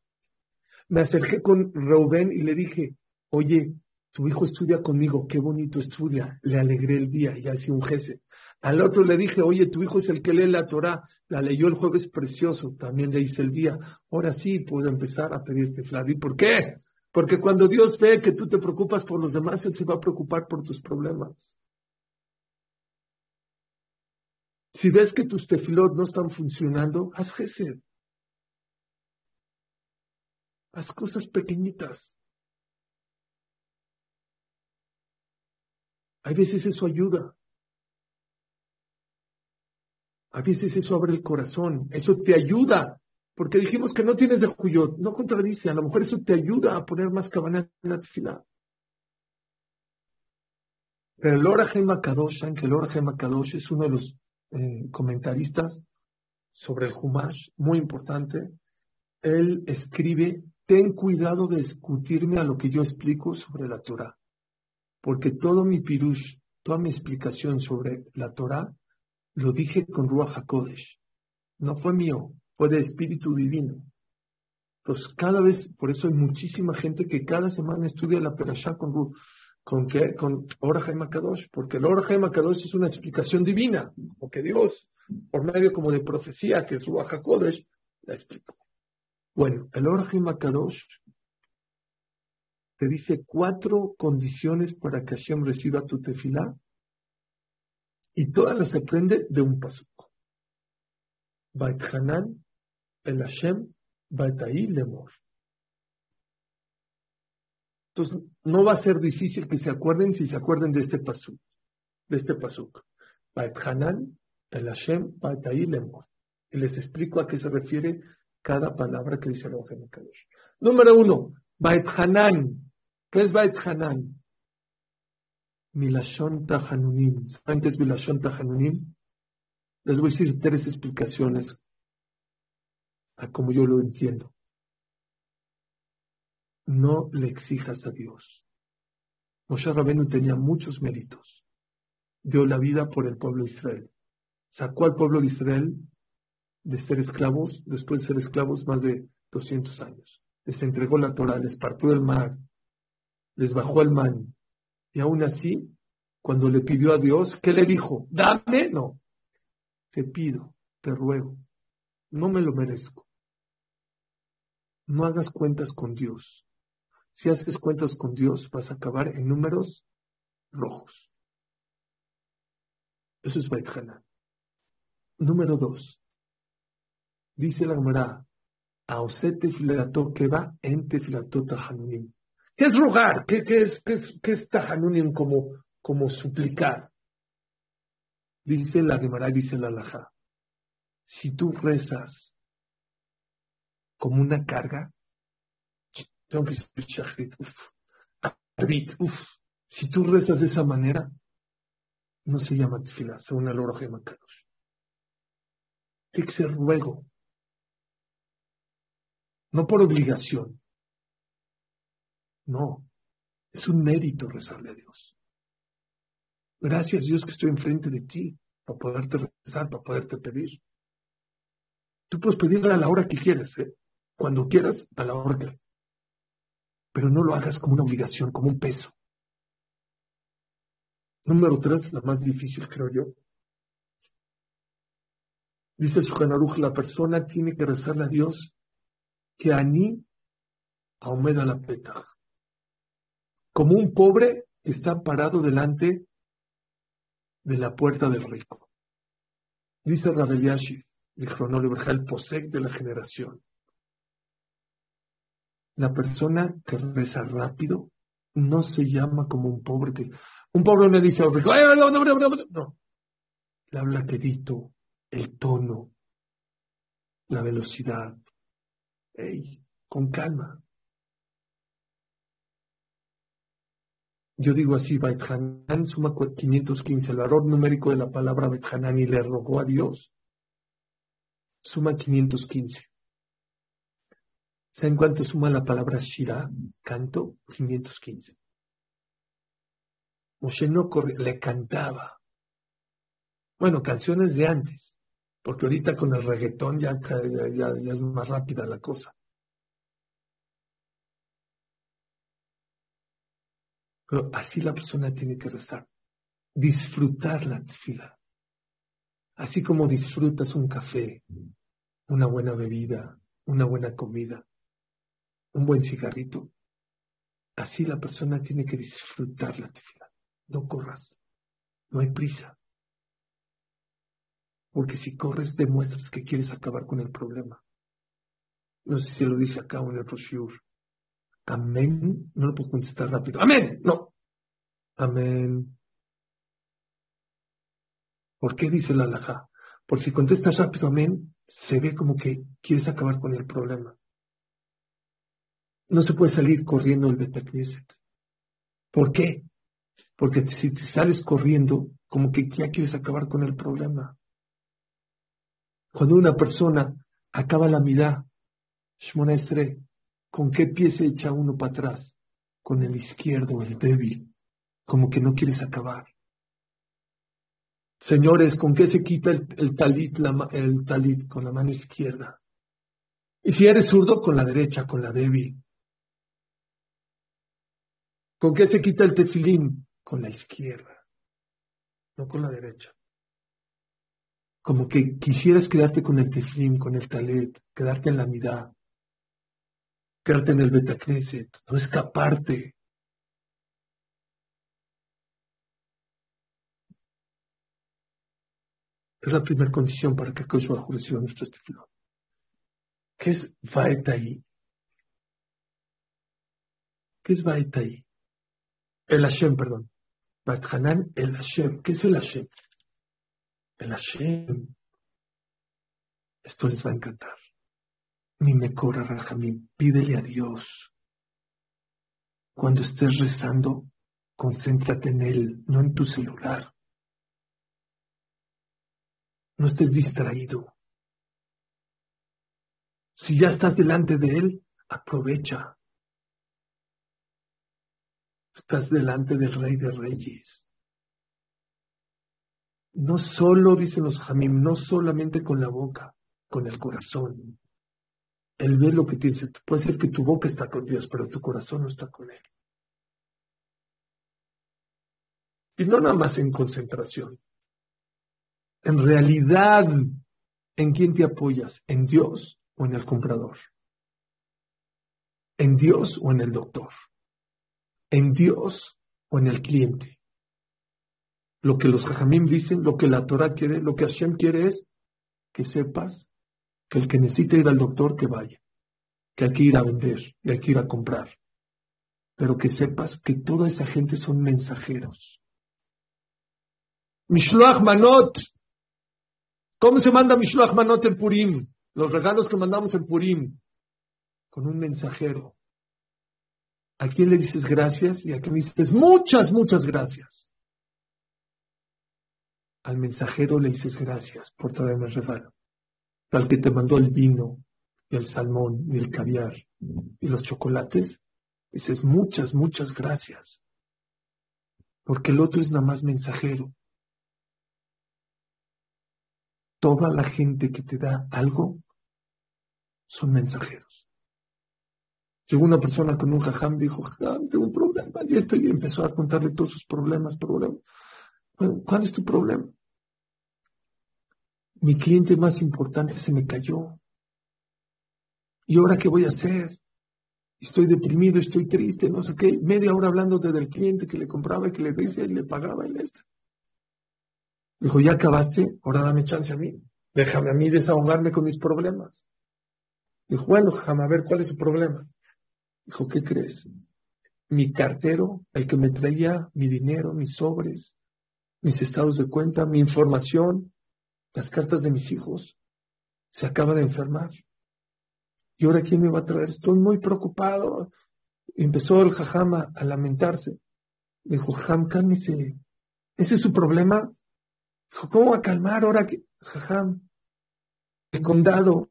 A: Me acerqué con Reuben y le dije, oye, tu hijo estudia conmigo, qué bonito estudia, le alegré el día, y así un jese. Al otro le dije, oye, tu hijo es el que lee la Torah, la leyó el jueves precioso, también le hice el día. Ahora sí puedo empezar a pedirte Flavi. ¿Por qué? Porque cuando Dios ve que tú te preocupas por los demás, Él se va a preocupar por tus problemas. Si ves que tus tefilot no están funcionando, haz gesed. Haz cosas pequeñitas. Hay veces eso ayuda. A veces eso abre el corazón, eso te ayuda, porque dijimos que no tienes de Juyot, no contradice, a lo mejor eso te ayuda a poner más cabana en la tefila. Pero el Ora Kadosh, que el Ora Kadosh es uno de los comentaristas sobre el Humash, muy importante, él escribe, ten cuidado de discutirme a lo que yo explico sobre la Torah, porque todo mi pirush, toda mi explicación sobre la Torah lo dije con Ruach HaKodesh. No fue mío, fue de Espíritu Divino. Pues cada vez, por eso hay muchísima gente que cada semana estudia la Perashá con ¿Con qué? Con Ora Kadosh, porque el Ora Kadosh es una explicación divina, porque Dios, por medio como de profecía, que es Ruach HaKodesh, la explicó. Bueno, el Ora Kadosh te dice cuatro condiciones para que Hashem reciba tu tefilá y todas las aprende de un paso. Bait Hanan, el Hashem, Bait Lemor. Entonces, no va a ser difícil que se acuerden si se acuerden de este pasuk, de este pasuk. Hanan, el Hashem. Y les explico a qué se refiere cada palabra que dice el Kadosh. Número uno, Bait Hanan. ¿Qué es Bait Hanan? Milashon Tahanunim. ¿Saben qué Milashon Tahanunim? Les voy a decir tres explicaciones a como yo lo entiendo. No le exijas a Dios. Moshe Rabenu tenía muchos méritos. Dio la vida por el pueblo de Israel. Sacó al pueblo de Israel de ser esclavos, después de ser esclavos más de 200 años. Les entregó la Torah, les partió el mar, les bajó el man, y aún así, cuando le pidió a Dios, ¿qué le dijo? Dame, no. Te pido, te ruego, no me lo merezco. No hagas cuentas con Dios. Si haces cuentas con Dios, vas a acabar en números rojos. Eso es Baitjana. Número dos. Dice la Gemara, Aosete filato que va en tefilato tahanunim. ¿Qué es rogar? ¿Qué, es, qué es, qué es como, como suplicar? Dice la Gemara, dice la Laja. Si tú rezas como una carga, tengo que decir uf, Si tú rezas de esa manera, no se llama tefila, según el oro Kadosh. Tiene que ser ruego, no por obligación. No, es un mérito rezarle a Dios. Gracias Dios que estoy enfrente de ti para poderte rezar, para poderte pedir. Tú puedes pedirle a la hora que quieras, ¿eh? cuando quieras, a la hora que. Pero no lo hagas como una obligación, como un peso. Número tres, la más difícil, creo yo. Dice Shukanaruj, la persona tiene que rezarle a Dios que ani aumenta la peta. Como un pobre está parado delante de la puerta del rico. Dice Rabeliashi, el cronólogo, el posec de la generación. La persona que reza rápido no se llama como un pobre que... Un pobre me dice, no, le habla quedito, el tono, la velocidad. Ey, con calma. Yo digo así, Hanan suma 515, el valor numérico de la palabra Hanan y le rogó a Dios. Suma 515. ¿Saben cuánto suma la palabra Shira? Canto 515. Moshe no corre, le cantaba. Bueno, canciones de antes, porque ahorita con el reggaetón ya, ya, ya es más rápida la cosa. Pero así la persona tiene que rezar. Disfrutar la tefila. Así como disfrutas un café, una buena bebida, una buena comida, un buen cigarrito. Así la persona tiene que disfrutar la tefila. No corras. No hay prisa. Porque si corres, demuestras que quieres acabar con el problema. No sé si lo dice acá en el brochure. Amén. No lo puedo contestar rápido. Amén. No. Amén. ¿Por qué dice la alhaja? Por si contestas rápido amén, se ve como que quieres acabar con el problema. No se puede salir corriendo el Betacneset. ¿Por qué? Porque si te sales corriendo, como que ya quieres acabar con el problema. Cuando una persona acaba la mirada, Shmona ¿con qué pie se echa uno para atrás? Con el izquierdo, el débil, como que no quieres acabar. Señores, ¿con qué se quita el, talit, el talit? Con la mano izquierda. Y si eres zurdo, con la derecha, con la débil. ¿Con qué se quita el tefilín? Con la izquierda, no con la derecha. Como que quisieras quedarte con el tefilín, con el talit, quedarte en la mitad quedarte en el Betacneset, no escaparte. Es la primera condición para que Kosh Bajo reciba nuestro estilo. ¿Qué es Vaetai? ¿Qué es Vaetai? El Hashem, perdón. Hanan, el Hashem. ¿Qué es el Hashem? El Hashem. Esto les va a encantar ni me corra Rajamín, pídele a Dios. Cuando estés rezando, concéntrate en Él, no en tu celular. No estés distraído. Si ya estás delante de Él, aprovecha. Estás delante del Rey de Reyes. No solo, dicen los Jamim, no solamente con la boca, con el corazón. Él ve lo que tienes. Puede ser que tu boca está con Dios, pero tu corazón no está con Él. Y no nada más en concentración. En realidad, ¿en quién te apoyas? ¿En Dios o en el comprador? ¿En Dios o en el doctor? ¿En Dios o en el cliente? Lo que los Jajamim dicen, lo que la Torah quiere, lo que Hashem quiere es que sepas que el que necesite ir al doctor, que vaya, que hay que ir a vender y hay que ir a comprar. Pero que sepas que toda esa gente son mensajeros. Mishloach Manot. ¿Cómo se manda Mishloach Manot en Purim? Los regalos que mandamos en Purim. Con un mensajero. ¿A quién le dices gracias? Y a quién le dices muchas, muchas gracias. Al mensajero le dices gracias por traerme el regalo al que te mandó el vino, el salmón, el caviar, y los chocolates, dices muchas, muchas gracias. Porque el otro es nada más mensajero. Toda la gente que te da algo son mensajeros. Llegó una persona con un jajam, dijo, jajam, tengo un problema, y esto, y empezó a contarle todos sus problemas, problemas. ¿cuál es tu problema? Mi cliente más importante se me cayó. ¿Y ahora qué voy a hacer? Estoy deprimido, estoy triste, no sé qué. Media hora hablando del cliente que le compraba y que le decía y le pagaba y esto. Dijo, ya acabaste, ahora dame chance a mí. Déjame a mí desahogarme con mis problemas. Dijo, bueno, déjame a ver cuál es el problema. Dijo, ¿qué crees? Mi cartero, el que me traía mi dinero, mis sobres, mis estados de cuenta, mi información, las cartas de mis hijos, se acaba de enfermar. ¿Y ahora quién me va a traer? Estoy muy preocupado. Empezó el jajama a lamentarse. Dijo, Jajam, cálmese. ¿Ese es su problema? Dijo, ¿cómo va a calmar ahora que, Jajam, el condado,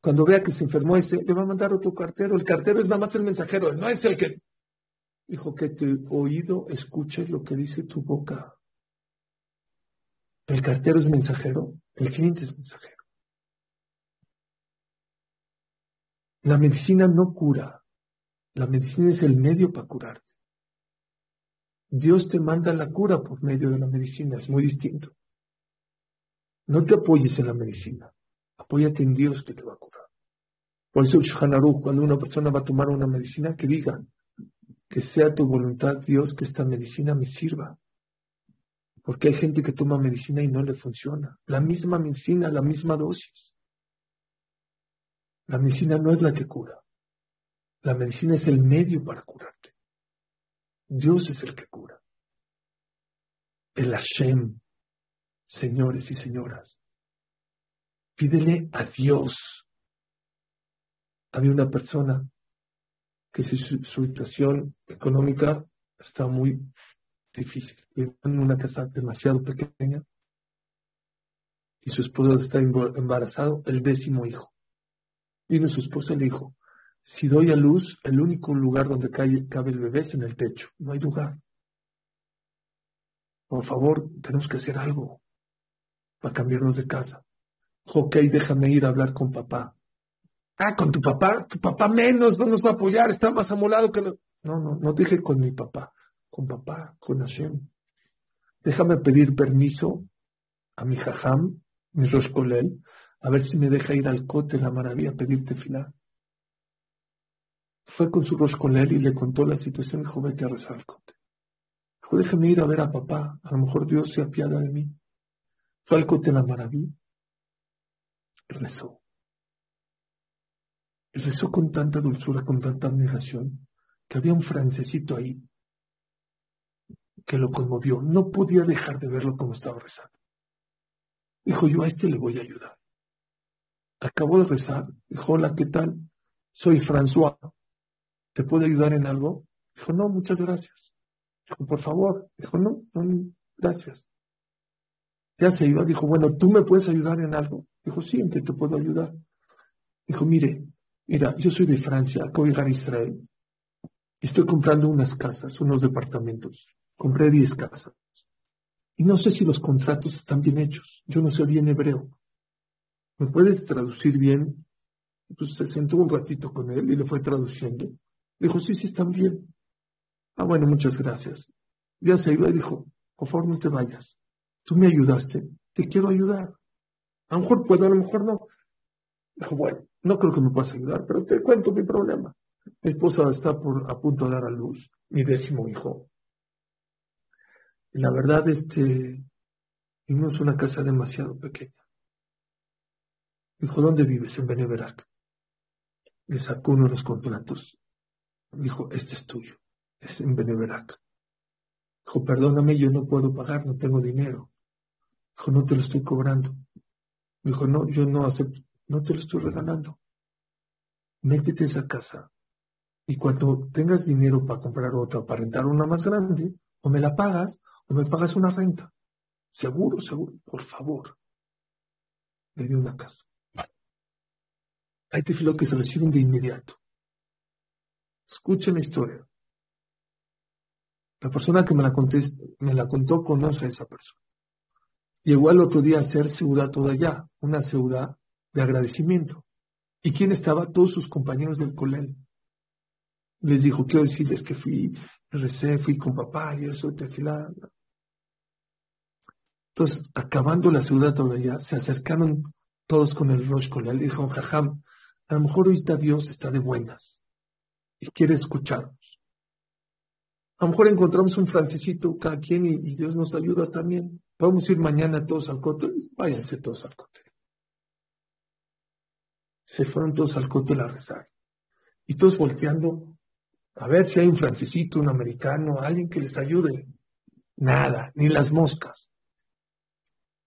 A: cuando vea que se enfermó ese, le va a mandar otro cartero. El cartero es nada más el mensajero, no es el que... Dijo que tu oído escuche lo que dice tu boca. El cartero es mensajero, el cliente es mensajero. La medicina no cura, la medicina es el medio para curarte. Dios te manda la cura por medio de la medicina, es muy distinto. No te apoyes en la medicina, apóyate en Dios que te va a curar. Por eso, cuando una persona va a tomar una medicina, que diga, que sea tu voluntad, Dios, que esta medicina me sirva. Porque hay gente que toma medicina y no le funciona. La misma medicina, la misma dosis. La medicina no es la que cura. La medicina es el medio para curarte. Dios es el que cura. El Hashem, señores y señoras. Pídele a Dios. Había una persona que su, situación económica está muy difícil. Vive en una casa demasiado pequeña y su esposo está embarazado, el décimo hijo. Vino su esposa y le dijo, si doy a luz, el único lugar donde cabe el bebé es en el techo, no hay lugar. Por favor, tenemos que hacer algo para cambiarnos de casa. Ok, déjame ir a hablar con papá. Ah, con tu papá, tu papá menos no nos va a apoyar, está más amolado que... No, no, no dije con mi papá, con papá, con Hashem. Déjame pedir permiso a mi jajam, mi roscolel, a ver si me deja ir al cote la maravilla a pedirte final. Fue con su roscolel y le contó la situación y dijo, vete a rezar al cote. Dijo, déjame ir a ver a papá, a lo mejor Dios se apiada de mí. Fue al cote la maravilla, rezó rezó con tanta dulzura, con tanta admiración, que había un francesito ahí que lo conmovió. No podía dejar de verlo como estaba rezando. Dijo, yo a este le voy a ayudar. Acabó de rezar. Dijo, hola, ¿qué tal? Soy François. ¿Te puedo ayudar en algo? Dijo, no, muchas gracias. Dijo, por favor. Dijo, no, no, gracias. Ya se iba. Dijo, bueno, ¿tú me puedes ayudar en algo? Dijo, sí, ¿en qué te puedo ayudar? Dijo, mire, Mira, yo soy de Francia, acabo de a Israel. Estoy comprando unas casas, unos departamentos. Compré 10 casas. Y no sé si los contratos están bien hechos. Yo no sé bien hebreo. ¿Me puedes traducir bien? Entonces se sentó un ratito con él y le fue traduciendo. Dijo, sí, sí, están bien. Ah, bueno, muchas gracias. Ya se iba y dijo, por favor no te vayas. Tú me ayudaste, te quiero ayudar. A lo mejor puedo, a lo mejor no. Dijo, bueno, no creo que me puedas ayudar, pero te cuento mi problema. Mi esposa está por, a punto de dar a luz mi décimo hijo. La verdad, este, vivimos una casa demasiado pequeña. Dijo, ¿dónde vives? En Beneverac. Le sacó uno de los contratos. Dijo, este es tuyo. Es en Beneverac. Dijo, perdóname, yo no puedo pagar, no tengo dinero. Dijo, no te lo estoy cobrando. Dijo, no, yo no acepto no te lo estoy regalando. Métete esa casa y cuando tengas dinero para comprar otra, para rentar una más grande, o me la pagas o me pagas una renta. Seguro, seguro, por favor. Le di una casa. Hay tefilos que se reciben de inmediato. Escuchen la historia. La persona que me la, me la contó conoce a esa persona. Llegó al otro día a hacer ciudad toda allá, una ciudad de agradecimiento. ¿Y quién estaba? Todos sus compañeros del colel. Les dijo, quiero decirles que fui, recé, fui con papá y eso, te Entonces, acabando la ciudad todavía, se acercaron todos con el Rosh Kolel y dijo, Jajam, a lo mejor ahorita Dios está de buenas y quiere escucharnos. A lo mejor encontramos un francesito cada quien y, Dios nos ayuda también. Podemos ir mañana todos al cóctel, váyanse todos al cóctel. Se fueron todos al cóctel a rezar. Y todos volteando a ver si hay un francesito, un americano, alguien que les ayude. Nada, ni las moscas.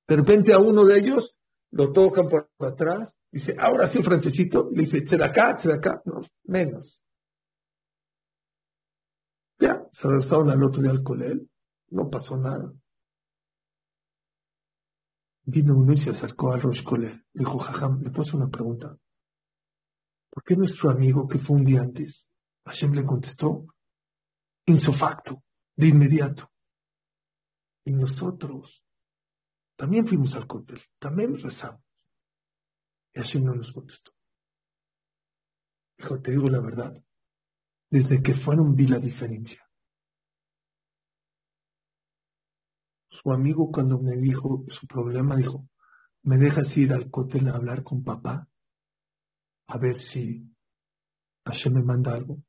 A: De repente a uno de ellos lo tocan por atrás, dice, ahora sí, francesito, le dice, se de acá, se de acá, no, menos. Ya, se abrazaron al otro día con él, no pasó nada. Vino uno y se acercó al Rosh Kolel. Dijo, jajam, le puedo una pregunta. ¿Por qué nuestro amigo que fue un día antes, Hashem le contestó, insofacto, de inmediato? Y nosotros también fuimos al cóctel, también rezamos. Y Hashem no nos contestó. Dijo, te digo la verdad, desde que fueron vi la diferencia. Su amigo cuando me dijo su problema, dijo, ¿me dejas ir al cóctel a hablar con papá? A ver si Hashem me manda algo.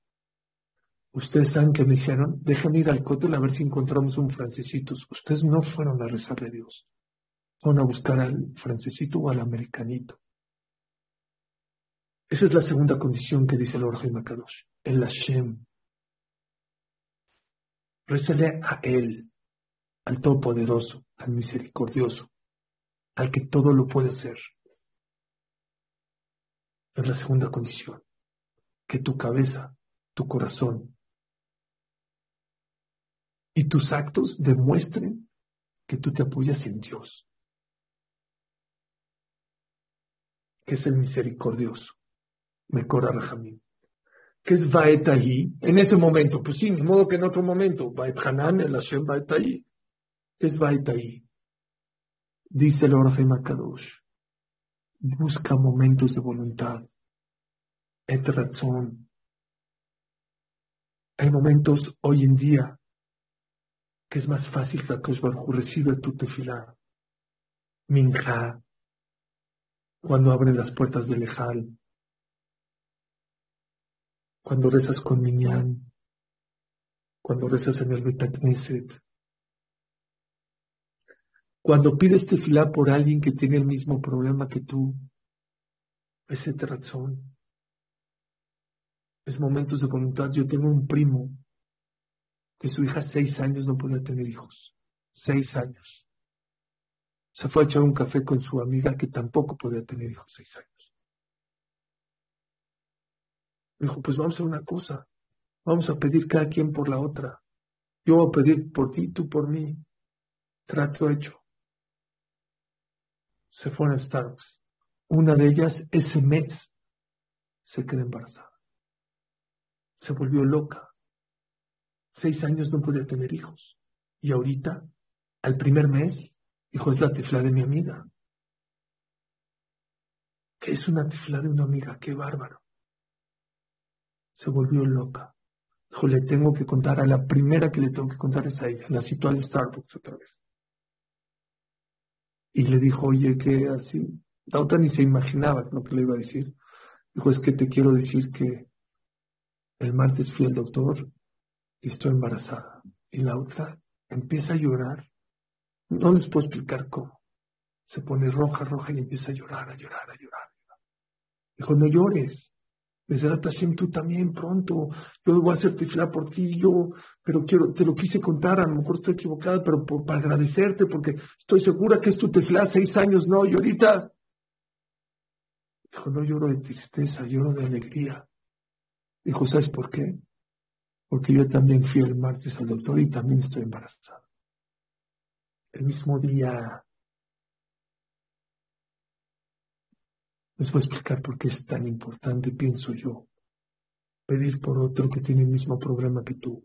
A: Ustedes saben que me dijeron, déjenme ir al cóctel a ver si encontramos un francesito. Ustedes no fueron a rezar de Dios. Fueron a buscar al francesito o al americanito. Esa es la segunda condición que dice el Orge Makadosh, el Hashem. Rézale a Él, al Todopoderoso, al Misericordioso, al que todo lo puede hacer. Es la segunda condición. Que tu cabeza, tu corazón y tus actos demuestren que tú te apoyas en Dios, que es el misericordioso, Mekora Rahamim. ¿Qué es Vaetahi? En ese momento, pues sí, de modo que en otro momento, Hanan, el Hashem Vaetahi. ¿Qué es Vaetahi? Dice el Orfe Makadosh. Busca momentos de voluntad. Et razón. Hay momentos hoy en día que es más fácil que Akash Baruj recibe tu tefilá. Minja, cuando abre las puertas del Ejal, cuando rezas con Minyan, cuando rezas en el Betakneset, cuando pides tefilá por alguien que tiene el mismo problema que tú, ese razón. Es momentos de voluntad. Yo tengo un primo que su hija seis años no podía tener hijos. Seis años. Se fue a echar un café con su amiga que tampoco podía tener hijos seis años. Dijo, pues vamos a una cosa. Vamos a pedir cada quien por la otra. Yo voy a pedir por ti, tú por mí. Trato hecho. Se fueron a Starbucks. Una de ellas, ese mes, se quedó embarazada. Se volvió loca. Seis años no podía tener hijos. Y ahorita, al primer mes, dijo, es la tifla de mi amiga. ¿Qué es una tifla de una amiga? ¡Qué bárbaro! Se volvió loca. Dijo, le tengo que contar, a la primera que le tengo que contar es a ella. La citó al Starbucks otra vez. Y le dijo, oye, que así. La otra ni se imaginaba lo que le iba a decir. Dijo, es que te quiero decir que el martes fui al doctor y estoy embarazada. Y la otra empieza a llorar. No les puedo explicar cómo. Se pone roja, roja y empieza a llorar, a llorar, a llorar. Dijo, no llores. Desde la tú también pronto. Yo voy a tefilá por ti, yo, pero quiero, te lo quise contar, a lo mejor estoy equivocada, pero para agradecerte, porque estoy segura que es tu tefilá, seis años, no, y ahorita. Dijo, no lloro de tristeza, lloro de alegría. Dijo, ¿sabes por qué? Porque yo también fui el martes al doctor y también estoy embarazada. El mismo día. Les voy a explicar por qué es tan importante, pienso yo, pedir por otro que tiene el mismo problema que tú.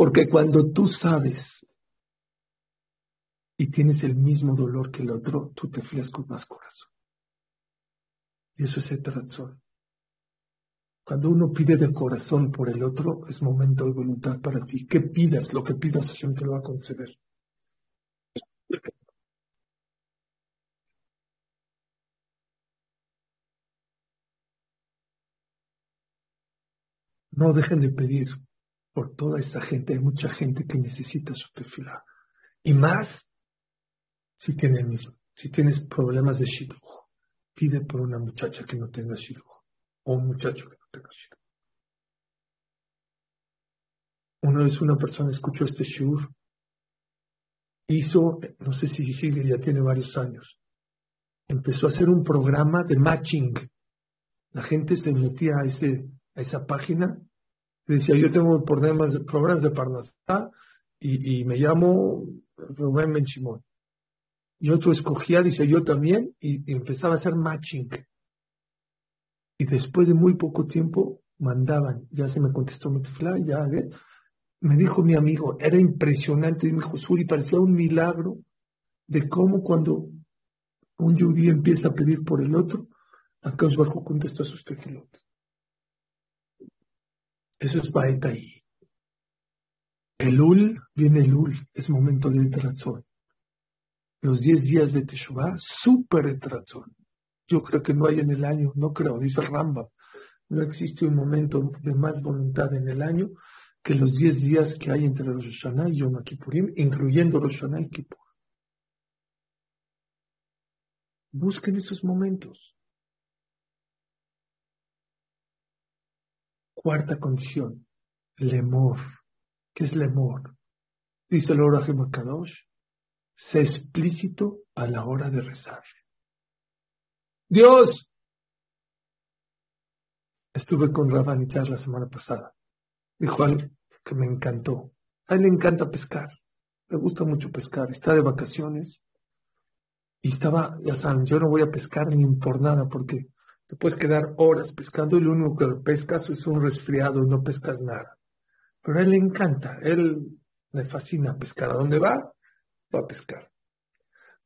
A: Porque cuando tú sabes y tienes el mismo dolor que el otro, tú te fías con más corazón. Y eso es el razón. Cuando uno pide de corazón por el otro, es momento de voluntad para ti. ¿Qué pidas? Lo que pidas, Hashem te lo va a conceder. No dejen de pedir por toda esa gente. Hay mucha gente que necesita su tefila. Y más si, tienes, si tienes problemas de shidduch. Pide por una muchacha que no tenga shidduch. O un muchacho que no tenga shidduch. Una vez una persona escuchó este shur. Hizo, no sé si sigue, ya tiene varios años. Empezó a hacer un programa de matching. La gente se metía a, ese, a esa página decía, yo tengo problemas, problemas de Parnasá y, me llamo Rubén Benchimón. Y otro escogía, dice, yo también, y, empezaba a hacer matching. Y después de muy poco tiempo mandaban, ya se me contestó mi ya, ¿eh? me dijo mi amigo, era impresionante, y me dijo, Suri, parecía un milagro de cómo cuando un judío empieza a pedir por el otro, acá os bajo contesta sus tequilotes. Eso es ahí. El Ul, viene el Ul, es momento de Trazón. Los 10 días de Teshuvah, súper Trazón. Yo creo que no hay en el año, no creo, dice Ramba, no existe un momento de más voluntad en el año que los 10 días que hay entre los Hashanah y Yom Kippurim, incluyendo los Hashanah y Kippur. Busquen esos momentos. Cuarta condición, lemor. ¿Qué es lemor? Dice el Orahim Kadosh, sé explícito a la hora de rezar. Dios, estuve con Rabanichar la semana pasada. Dijo algo que me encantó. A él le encanta pescar. Le gusta mucho pescar. Está de vacaciones. Y estaba, ya saben, yo no voy a pescar ni por nada porque te puedes quedar horas pescando y lo único que pescas es un resfriado no pescas nada. Pero a él le encanta, él le fascina pescar. ¿A dónde va? Va a pescar.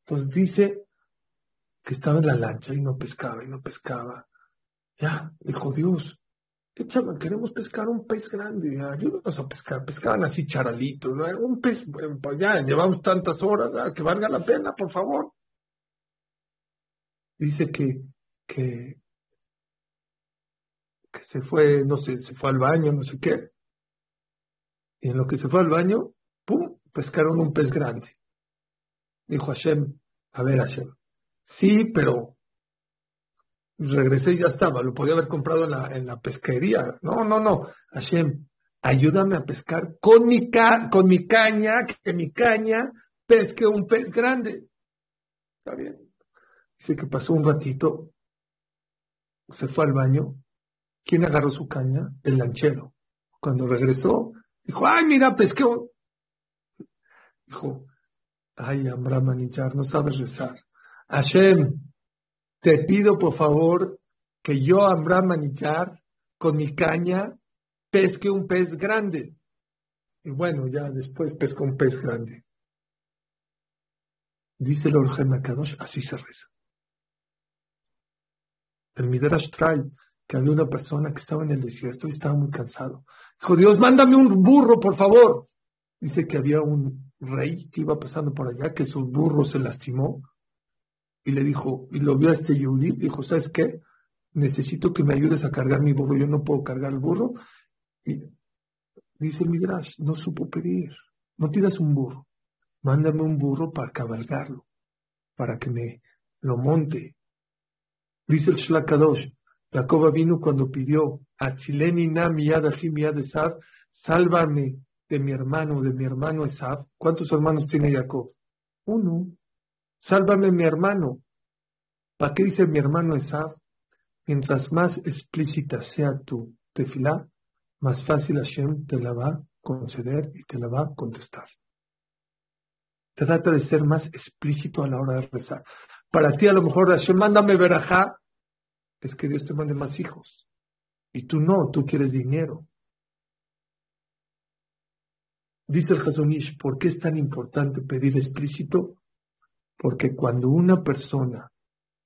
A: Entonces dice que estaba en la lancha y no pescaba y no pescaba. Ya, dijo Dios, ¿qué chaval? Queremos pescar un pez grande, ayúdanos a pescar. Pescaban así charalitos, ¿no? un pez, pues ya, llevamos tantas horas, que valga la pena, por favor. Dice que, que que se fue, no sé, se fue al baño, no sé qué. Y en lo que se fue al baño, ¡pum!, pescaron un pez grande. Dijo Hashem, a ver Hashem, sí, pero regresé y ya estaba, lo podía haber comprado en la, en la pesquería. No, no, no, Hashem, ayúdame a pescar con mi, con mi caña, que mi caña pesque un pez grande. Está bien. Dice que pasó un ratito, se fue al baño ¿Quién agarró su caña? El lanchero. Cuando regresó, dijo, ay, mira, pesqué. Dijo, ay, Amra Manichar, no sabes rezar. Hashem, te pido por favor que yo, Amra Manichar, con mi caña, pesque un pez grande. Y bueno, ya después pescó un pez grande. Dice el Orgen Kadosh, así se reza. El Midrash trae había una persona que estaba en el desierto y estaba muy cansado. Dijo, Dios, mándame un burro, por favor. Dice que había un rey que iba pasando por allá, que su burro se lastimó, y le dijo, y lo vio a este Yehudi, dijo, ¿sabes qué? Necesito que me ayudes a cargar mi burro, yo no puedo cargar el burro. Y dice Midrash, no supo pedir, no tiras un burro, mándame un burro para cabalgarlo, para que me lo monte. Dice el Shlakadosh, Jacob vino cuando pidió, a Chileni na miyad miyad Esav, sálvame de mi hermano, de mi hermano Esav. ¿Cuántos hermanos tiene Jacob? Uno. Sálvame mi hermano. ¿Para qué dice mi hermano Esav? Mientras más explícita sea tu tefilá, más fácil Hashem te la va a conceder y te la va a contestar. Trata de ser más explícito a la hora de rezar. Para ti a lo mejor Hashem, mándame verajá, es que Dios te mande más hijos. Y tú no, tú quieres dinero. Dice el Hazonish, ¿por qué es tan importante pedir explícito? Porque cuando una persona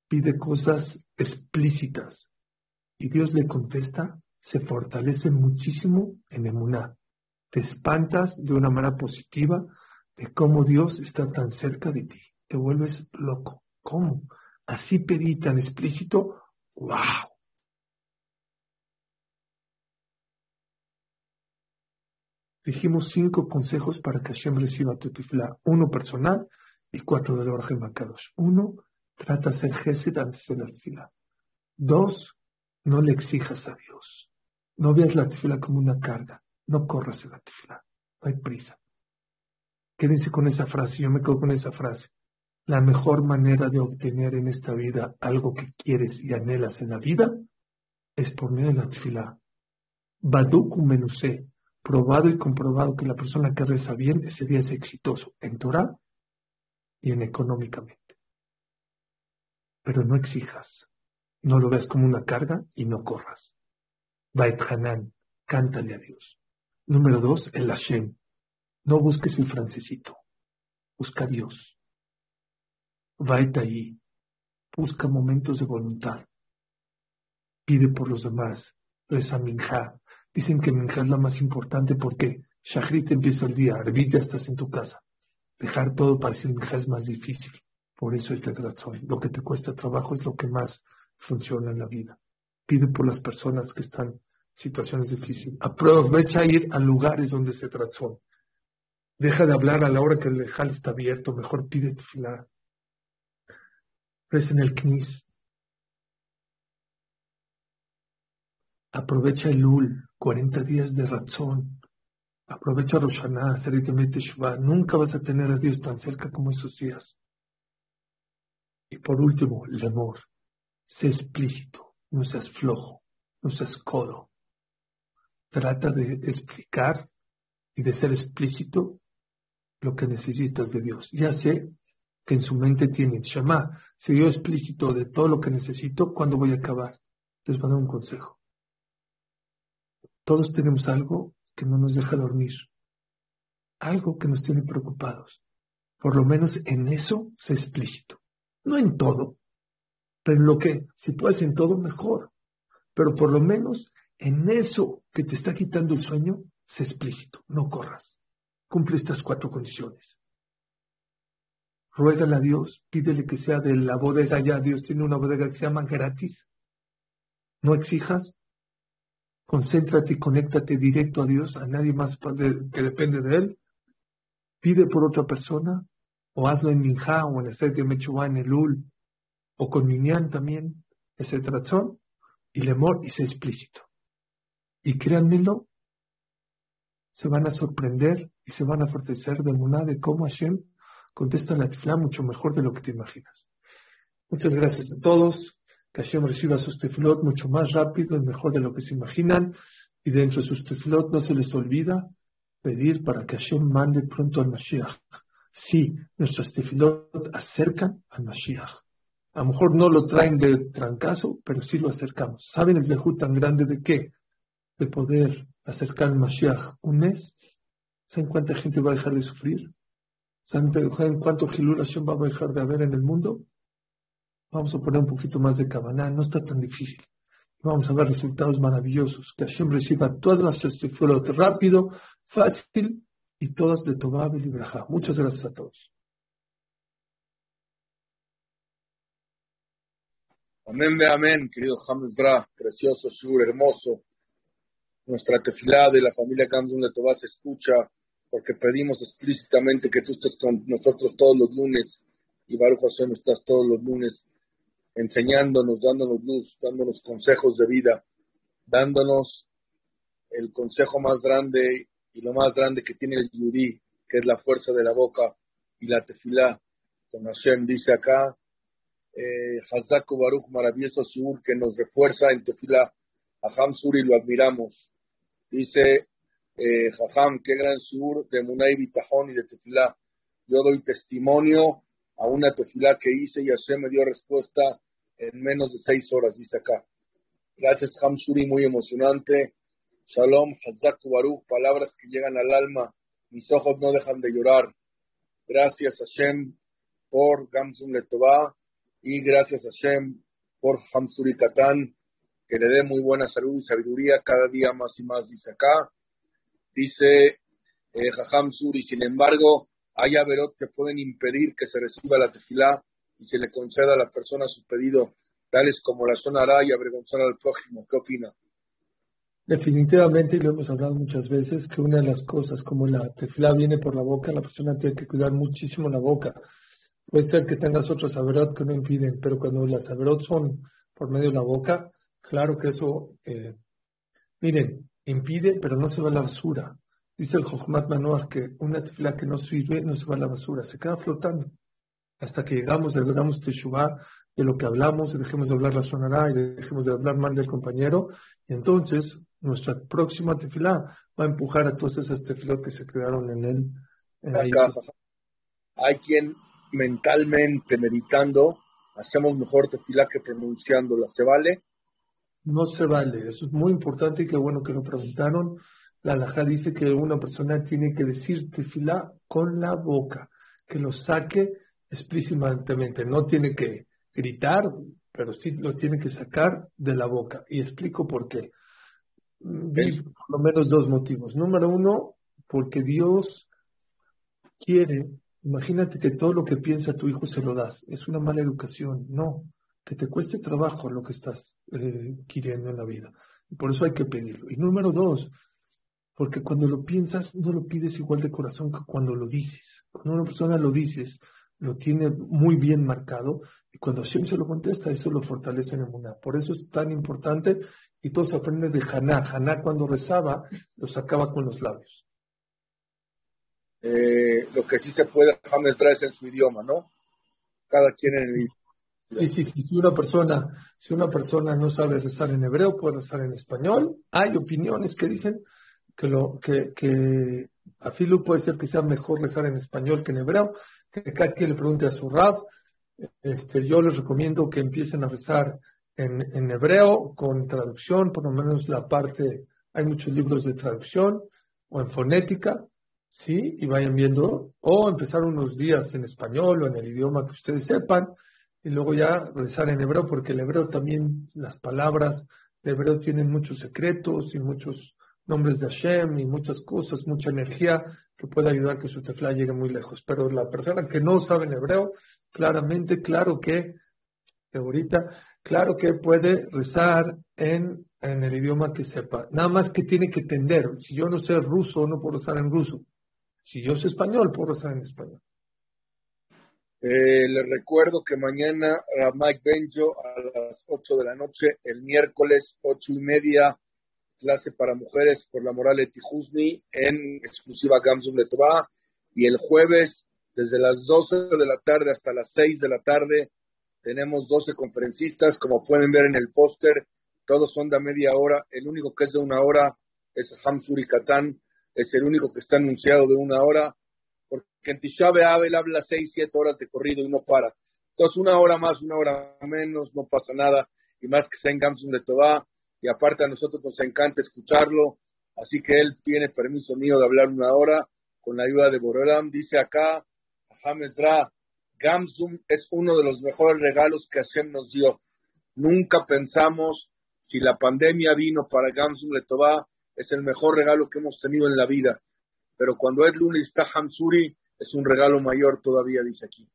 A: pide cosas explícitas y Dios le contesta, se fortalece muchísimo en emuná. Te espantas de una manera positiva de cómo Dios está tan cerca de ti. Te vuelves loco. ¿Cómo? Así pedí tan explícito. ¡Wow! Dijimos cinco consejos para que Hashem reciba tu tifla. Uno personal y cuatro del Orgel Makadosh. Uno, trata de ser gesed antes de la tifla. Dos, no le exijas a Dios. No veas la tifla como una carga. No corras en la tifla. No hay prisa. Quédense con esa frase. Yo me quedo con esa frase. La mejor manera de obtener en esta vida algo que quieres y anhelas en la vida es por medio de la tifla. Baduku menuse probado y comprobado que la persona que reza bien ese día es exitoso en Torah y en económicamente. Pero no exijas, no lo veas como una carga y no corras. Bait Hanan, cántale a Dios. Número dos, el Hashem. No busques el francesito, busca a Dios. Bait ahí, busca momentos de voluntad. Pide por los demás, reza minja, Dicen que Minja es la más importante porque Shahrit empieza el día, Arbit ya estás en tu casa. Dejar todo para decir Minja es más difícil. Por eso es razón. Lo que te cuesta trabajo es lo que más funciona en la vida. Pide por las personas que están en situaciones difíciles. Aprovecha ir a lugares donde se trató. Deja de hablar a la hora que el lejal está abierto. Mejor pide tu filar. Reza en el knis. Aprovecha el Lul. 40 días de razón. Aprovecha Roshaná, Seritamente Shuvah. Nunca vas a tener a Dios tan cerca como esos días. Y por último, el amor. Sé explícito, no seas flojo, no seas codo. Trata de explicar y de ser explícito lo que necesitas de Dios. Ya sé que en su mente tienen, Shama, si yo explícito de todo lo que necesito, ¿cuándo voy a acabar? Les voy a dar un consejo. Todos tenemos algo que no nos deja dormir, algo que nos tiene preocupados. Por lo menos en eso sé explícito. No en todo, pero en lo que, si puedes en todo, mejor. Pero por lo menos en eso que te está quitando el sueño, sé explícito, no corras. Cumple estas cuatro condiciones. Ruégale a Dios, pídele que sea de la bodega ya. Dios tiene una bodega que se llama gratis. No exijas, concéntrate y conéctate directo a Dios, a nadie más que depende de Él. Pide por otra persona, o hazlo en Minja, o en el de Mechua, en el Ul, o con Minyan también, ese razón, y lemor, y sé explícito. Y créanmelo, se van a sorprender y se van a fortalecer de Muná de cómo Hashem contesta la tifla mucho mejor de lo que te imaginas. Muchas gracias a todos que Hashem reciba sus tefilot mucho más rápido y mejor de lo que se imaginan. Y dentro de sus tefilot no se les olvida pedir para que Hashem mande pronto al Mashiach. Sí, nuestros tefilot acercan al Mashiach. A lo mejor no lo traen de trancazo, pero sí lo acercamos. ¿Saben el dejud tan grande de qué? De poder acercar al Mashiach un mes. ¿Saben cuánta gente va a dejar de sufrir? ¿Saben cuánto Hilul Hashem va a dejar de haber en el mundo? Vamos a poner un poquito más de cabana, no está tan difícil. Vamos a ver resultados maravillosos. Que Hashem reciba todas las tefilot rápido, fácil y todas de Tobab y Libraja. Muchas gracias a todos.
B: Amén, amén, querido James Bra, precioso, sur, hermoso. Nuestra tefilá de la familia Gamsun de Tobá se escucha porque pedimos explícitamente que tú estés con nosotros todos los lunes y Baruch Hashem estás todos los lunes enseñándonos, dándonos luz, dándonos consejos de vida, dándonos el consejo más grande y lo más grande que tiene el yudí, que es la fuerza de la boca y la tefilá. Con Hashem dice acá, eh, Baruch, maravilloso sur que nos refuerza en tefilá. Aham Suri lo admiramos. Dice eh, Jajam, qué gran sur de Munay Bitajón y de tefilá. Yo doy testimonio a una tefilá que hice y Hashem me dio respuesta en menos de seis horas, dice acá. Gracias, Hamsuri, muy emocionante. Shalom, Hazak Baruch, palabras que llegan al alma. Mis ojos no dejan de llorar. Gracias, Hashem, por Gamsun Letová y gracias, Hashem, por Hamsuri Katán. que le dé muy buena salud y sabiduría cada día más y más, dice acá. Dice eh, Jajam Suri, sin embargo, hay averot que pueden impedir que se reciba la tefilá y se le conceda a la persona su pedido, tales como la sonará y avergonzar al prójimo. ¿Qué opina?
A: Definitivamente, y lo hemos hablado muchas veces, que una de las cosas, como la tefilá viene por la boca, la persona tiene que cuidar muchísimo la boca. Puede ser que tengas otros averot que no impiden, pero cuando las averot son por medio de la boca, claro que eso, eh, miren, impide, pero no se va a la basura. Dice el Jochmat Manoach que una tefila que no sirve no se va a la basura, se queda flotando. Hasta que llegamos, le damos teshuva de lo que hablamos, dejemos de hablar la sonará y dejemos de hablar mal del compañero. Y entonces nuestra próxima tefila va a empujar a todas esas tefilot que se quedaron en él. En
B: Hay quien mentalmente, meditando, hacemos mejor tefila que pronunciándola. ¿Se vale?
A: No se vale. Eso es muy importante y qué bueno que lo preguntaron la halajá dice que una persona tiene que decir tefilá con la boca, que lo saque explícitamente, no tiene que gritar, pero sí lo tiene que sacar de la boca. Y explico por qué. Vi por lo menos dos motivos. Número uno, porque Dios quiere, imagínate que todo lo que piensa tu hijo se lo das. Es una mala educación. No, que te cueste trabajo lo que estás eh, queriendo en la vida. Y por eso hay que pedirlo. Y número dos, porque cuando lo piensas, no lo pides igual de corazón que cuando lo dices. Cuando una persona lo dices, lo tiene muy bien marcado, y cuando Hashem se lo contesta, eso lo fortalece en el mundo. Por eso es tan importante, y todo se aprende de Haná. Haná cuando rezaba, lo sacaba con los labios.
B: Eh, lo que sí se puede entrar es en su idioma, ¿no? Cada quien en el
A: Sí, sí, sí. Si una persona, si una persona no sabe rezar en hebreo, puede rezar en español. Hay opiniones que dicen que, lo, que, que a Filu puede ser que sea mejor rezar en español que en hebreo, que cada quien le pregunte a su rab. Este, yo les recomiendo que empiecen a rezar en, en hebreo con traducción, por lo menos la parte, hay muchos libros de traducción, o en fonética, ¿sí? Y vayan viendo, o empezar unos días en español o en el idioma que ustedes sepan, y luego ya rezar en hebreo, porque el hebreo también, las palabras de hebreo tienen muchos secretos y muchos nombres de Hashem y muchas cosas, mucha energía que puede ayudar que su tefla llegue muy lejos. Pero la persona que no sabe en hebreo, claramente, claro que, ahorita, claro que puede rezar en, en el idioma que sepa. Nada más que tiene que entender. Si yo no sé ruso, no puedo rezar en ruso. Si yo sé español, puedo rezar en español.
B: Eh, les recuerdo que mañana Mike Benjo a las 8 de la noche, el miércoles 8 y media, clase para mujeres por la moral de Tijusni en exclusiva Gamsum de Toba. Y el jueves, desde las 12 de la tarde hasta las 6 de la tarde, tenemos 12 conferencistas. Como pueden ver en el póster, todos son de media hora. El único que es de una hora es Hamsuri Katán. Es el único que está anunciado de una hora. Porque en Tisha Abel habla 6, 7 horas de corrido y no para. Entonces, una hora más, una hora menos, no pasa nada. Y más que sea en Gamsum de Toba y aparte a nosotros nos encanta escucharlo, así que él tiene permiso mío de hablar una hora con la ayuda de Borolam. Dice acá, James Ra, Gamsum es uno de los mejores regalos que Hashem nos dio. Nunca pensamos si la pandemia vino para Gamsum Letová, es el mejor regalo que hemos tenido en la vida. Pero cuando es lunes está Hamsuri, es un regalo mayor todavía, dice aquí.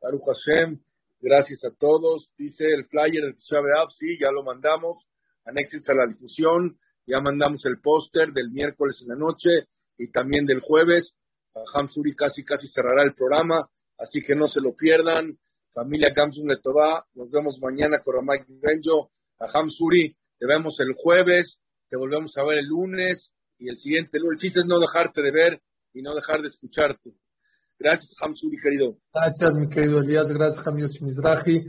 B: Baruch Hashem, gracias a todos. Dice el flyer del Tisha sí, ya lo mandamos anexes a la difusión. Ya mandamos el póster del miércoles en la noche y también del jueves. Hamsuri casi casi cerrará el programa, así que no se lo pierdan. Familia Gamsun Letová, nos vemos mañana con Ramay Benjo. A Hamsuri, te vemos el jueves, te volvemos a ver el lunes y el siguiente. El chiste es no dejarte de ver y no dejar de escucharte. Gracias, Hamsuri, querido.
A: Gracias, mi querido Elías. Gracias, Jamios Mizrahi.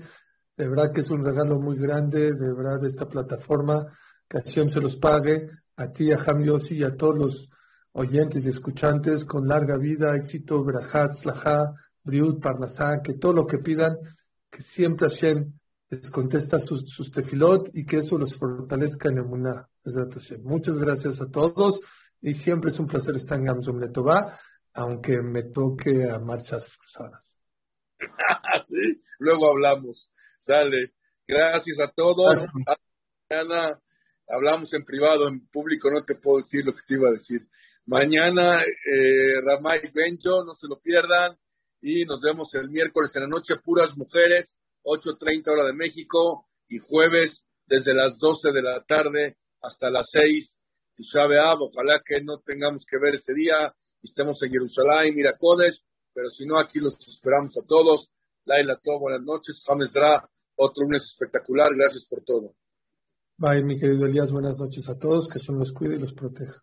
A: De verdad que es un regalo muy grande, de verdad, esta plataforma. Que Hashem se los pague a ti, a Ham y a todos los oyentes y escuchantes con larga vida, éxito, Berajat, Slaha, Briut, Parnasá, que todo lo que pidan, que siempre Hashem les contesta sus, sus tefilot y que eso los fortalezca en el Muná. Muchas gracias a todos y siempre es un placer estar en Gamsum Letová, aunque me toque a marchas forzadas.
B: Luego hablamos. Sale. Gracias a todos. mañana hablamos en privado, en público no te puedo decir lo que te iba a decir. Mañana, eh, Ramay Benjo, no se lo pierdan. Y nos vemos el miércoles en la noche, puras mujeres, 8.30 hora de México. Y jueves, desde las 12 de la tarde hasta las 6. Y sabe, ojalá que no tengamos que ver ese día. Estemos en Jerusalén, Miracones. Pero si no, aquí los esperamos a todos. Laila, todo, buenas noches. James Dra, otro lunes espectacular. Gracias por todo.
A: Bye, mi querido Elías. Buenas noches a todos. Que son los cuide y los proteja.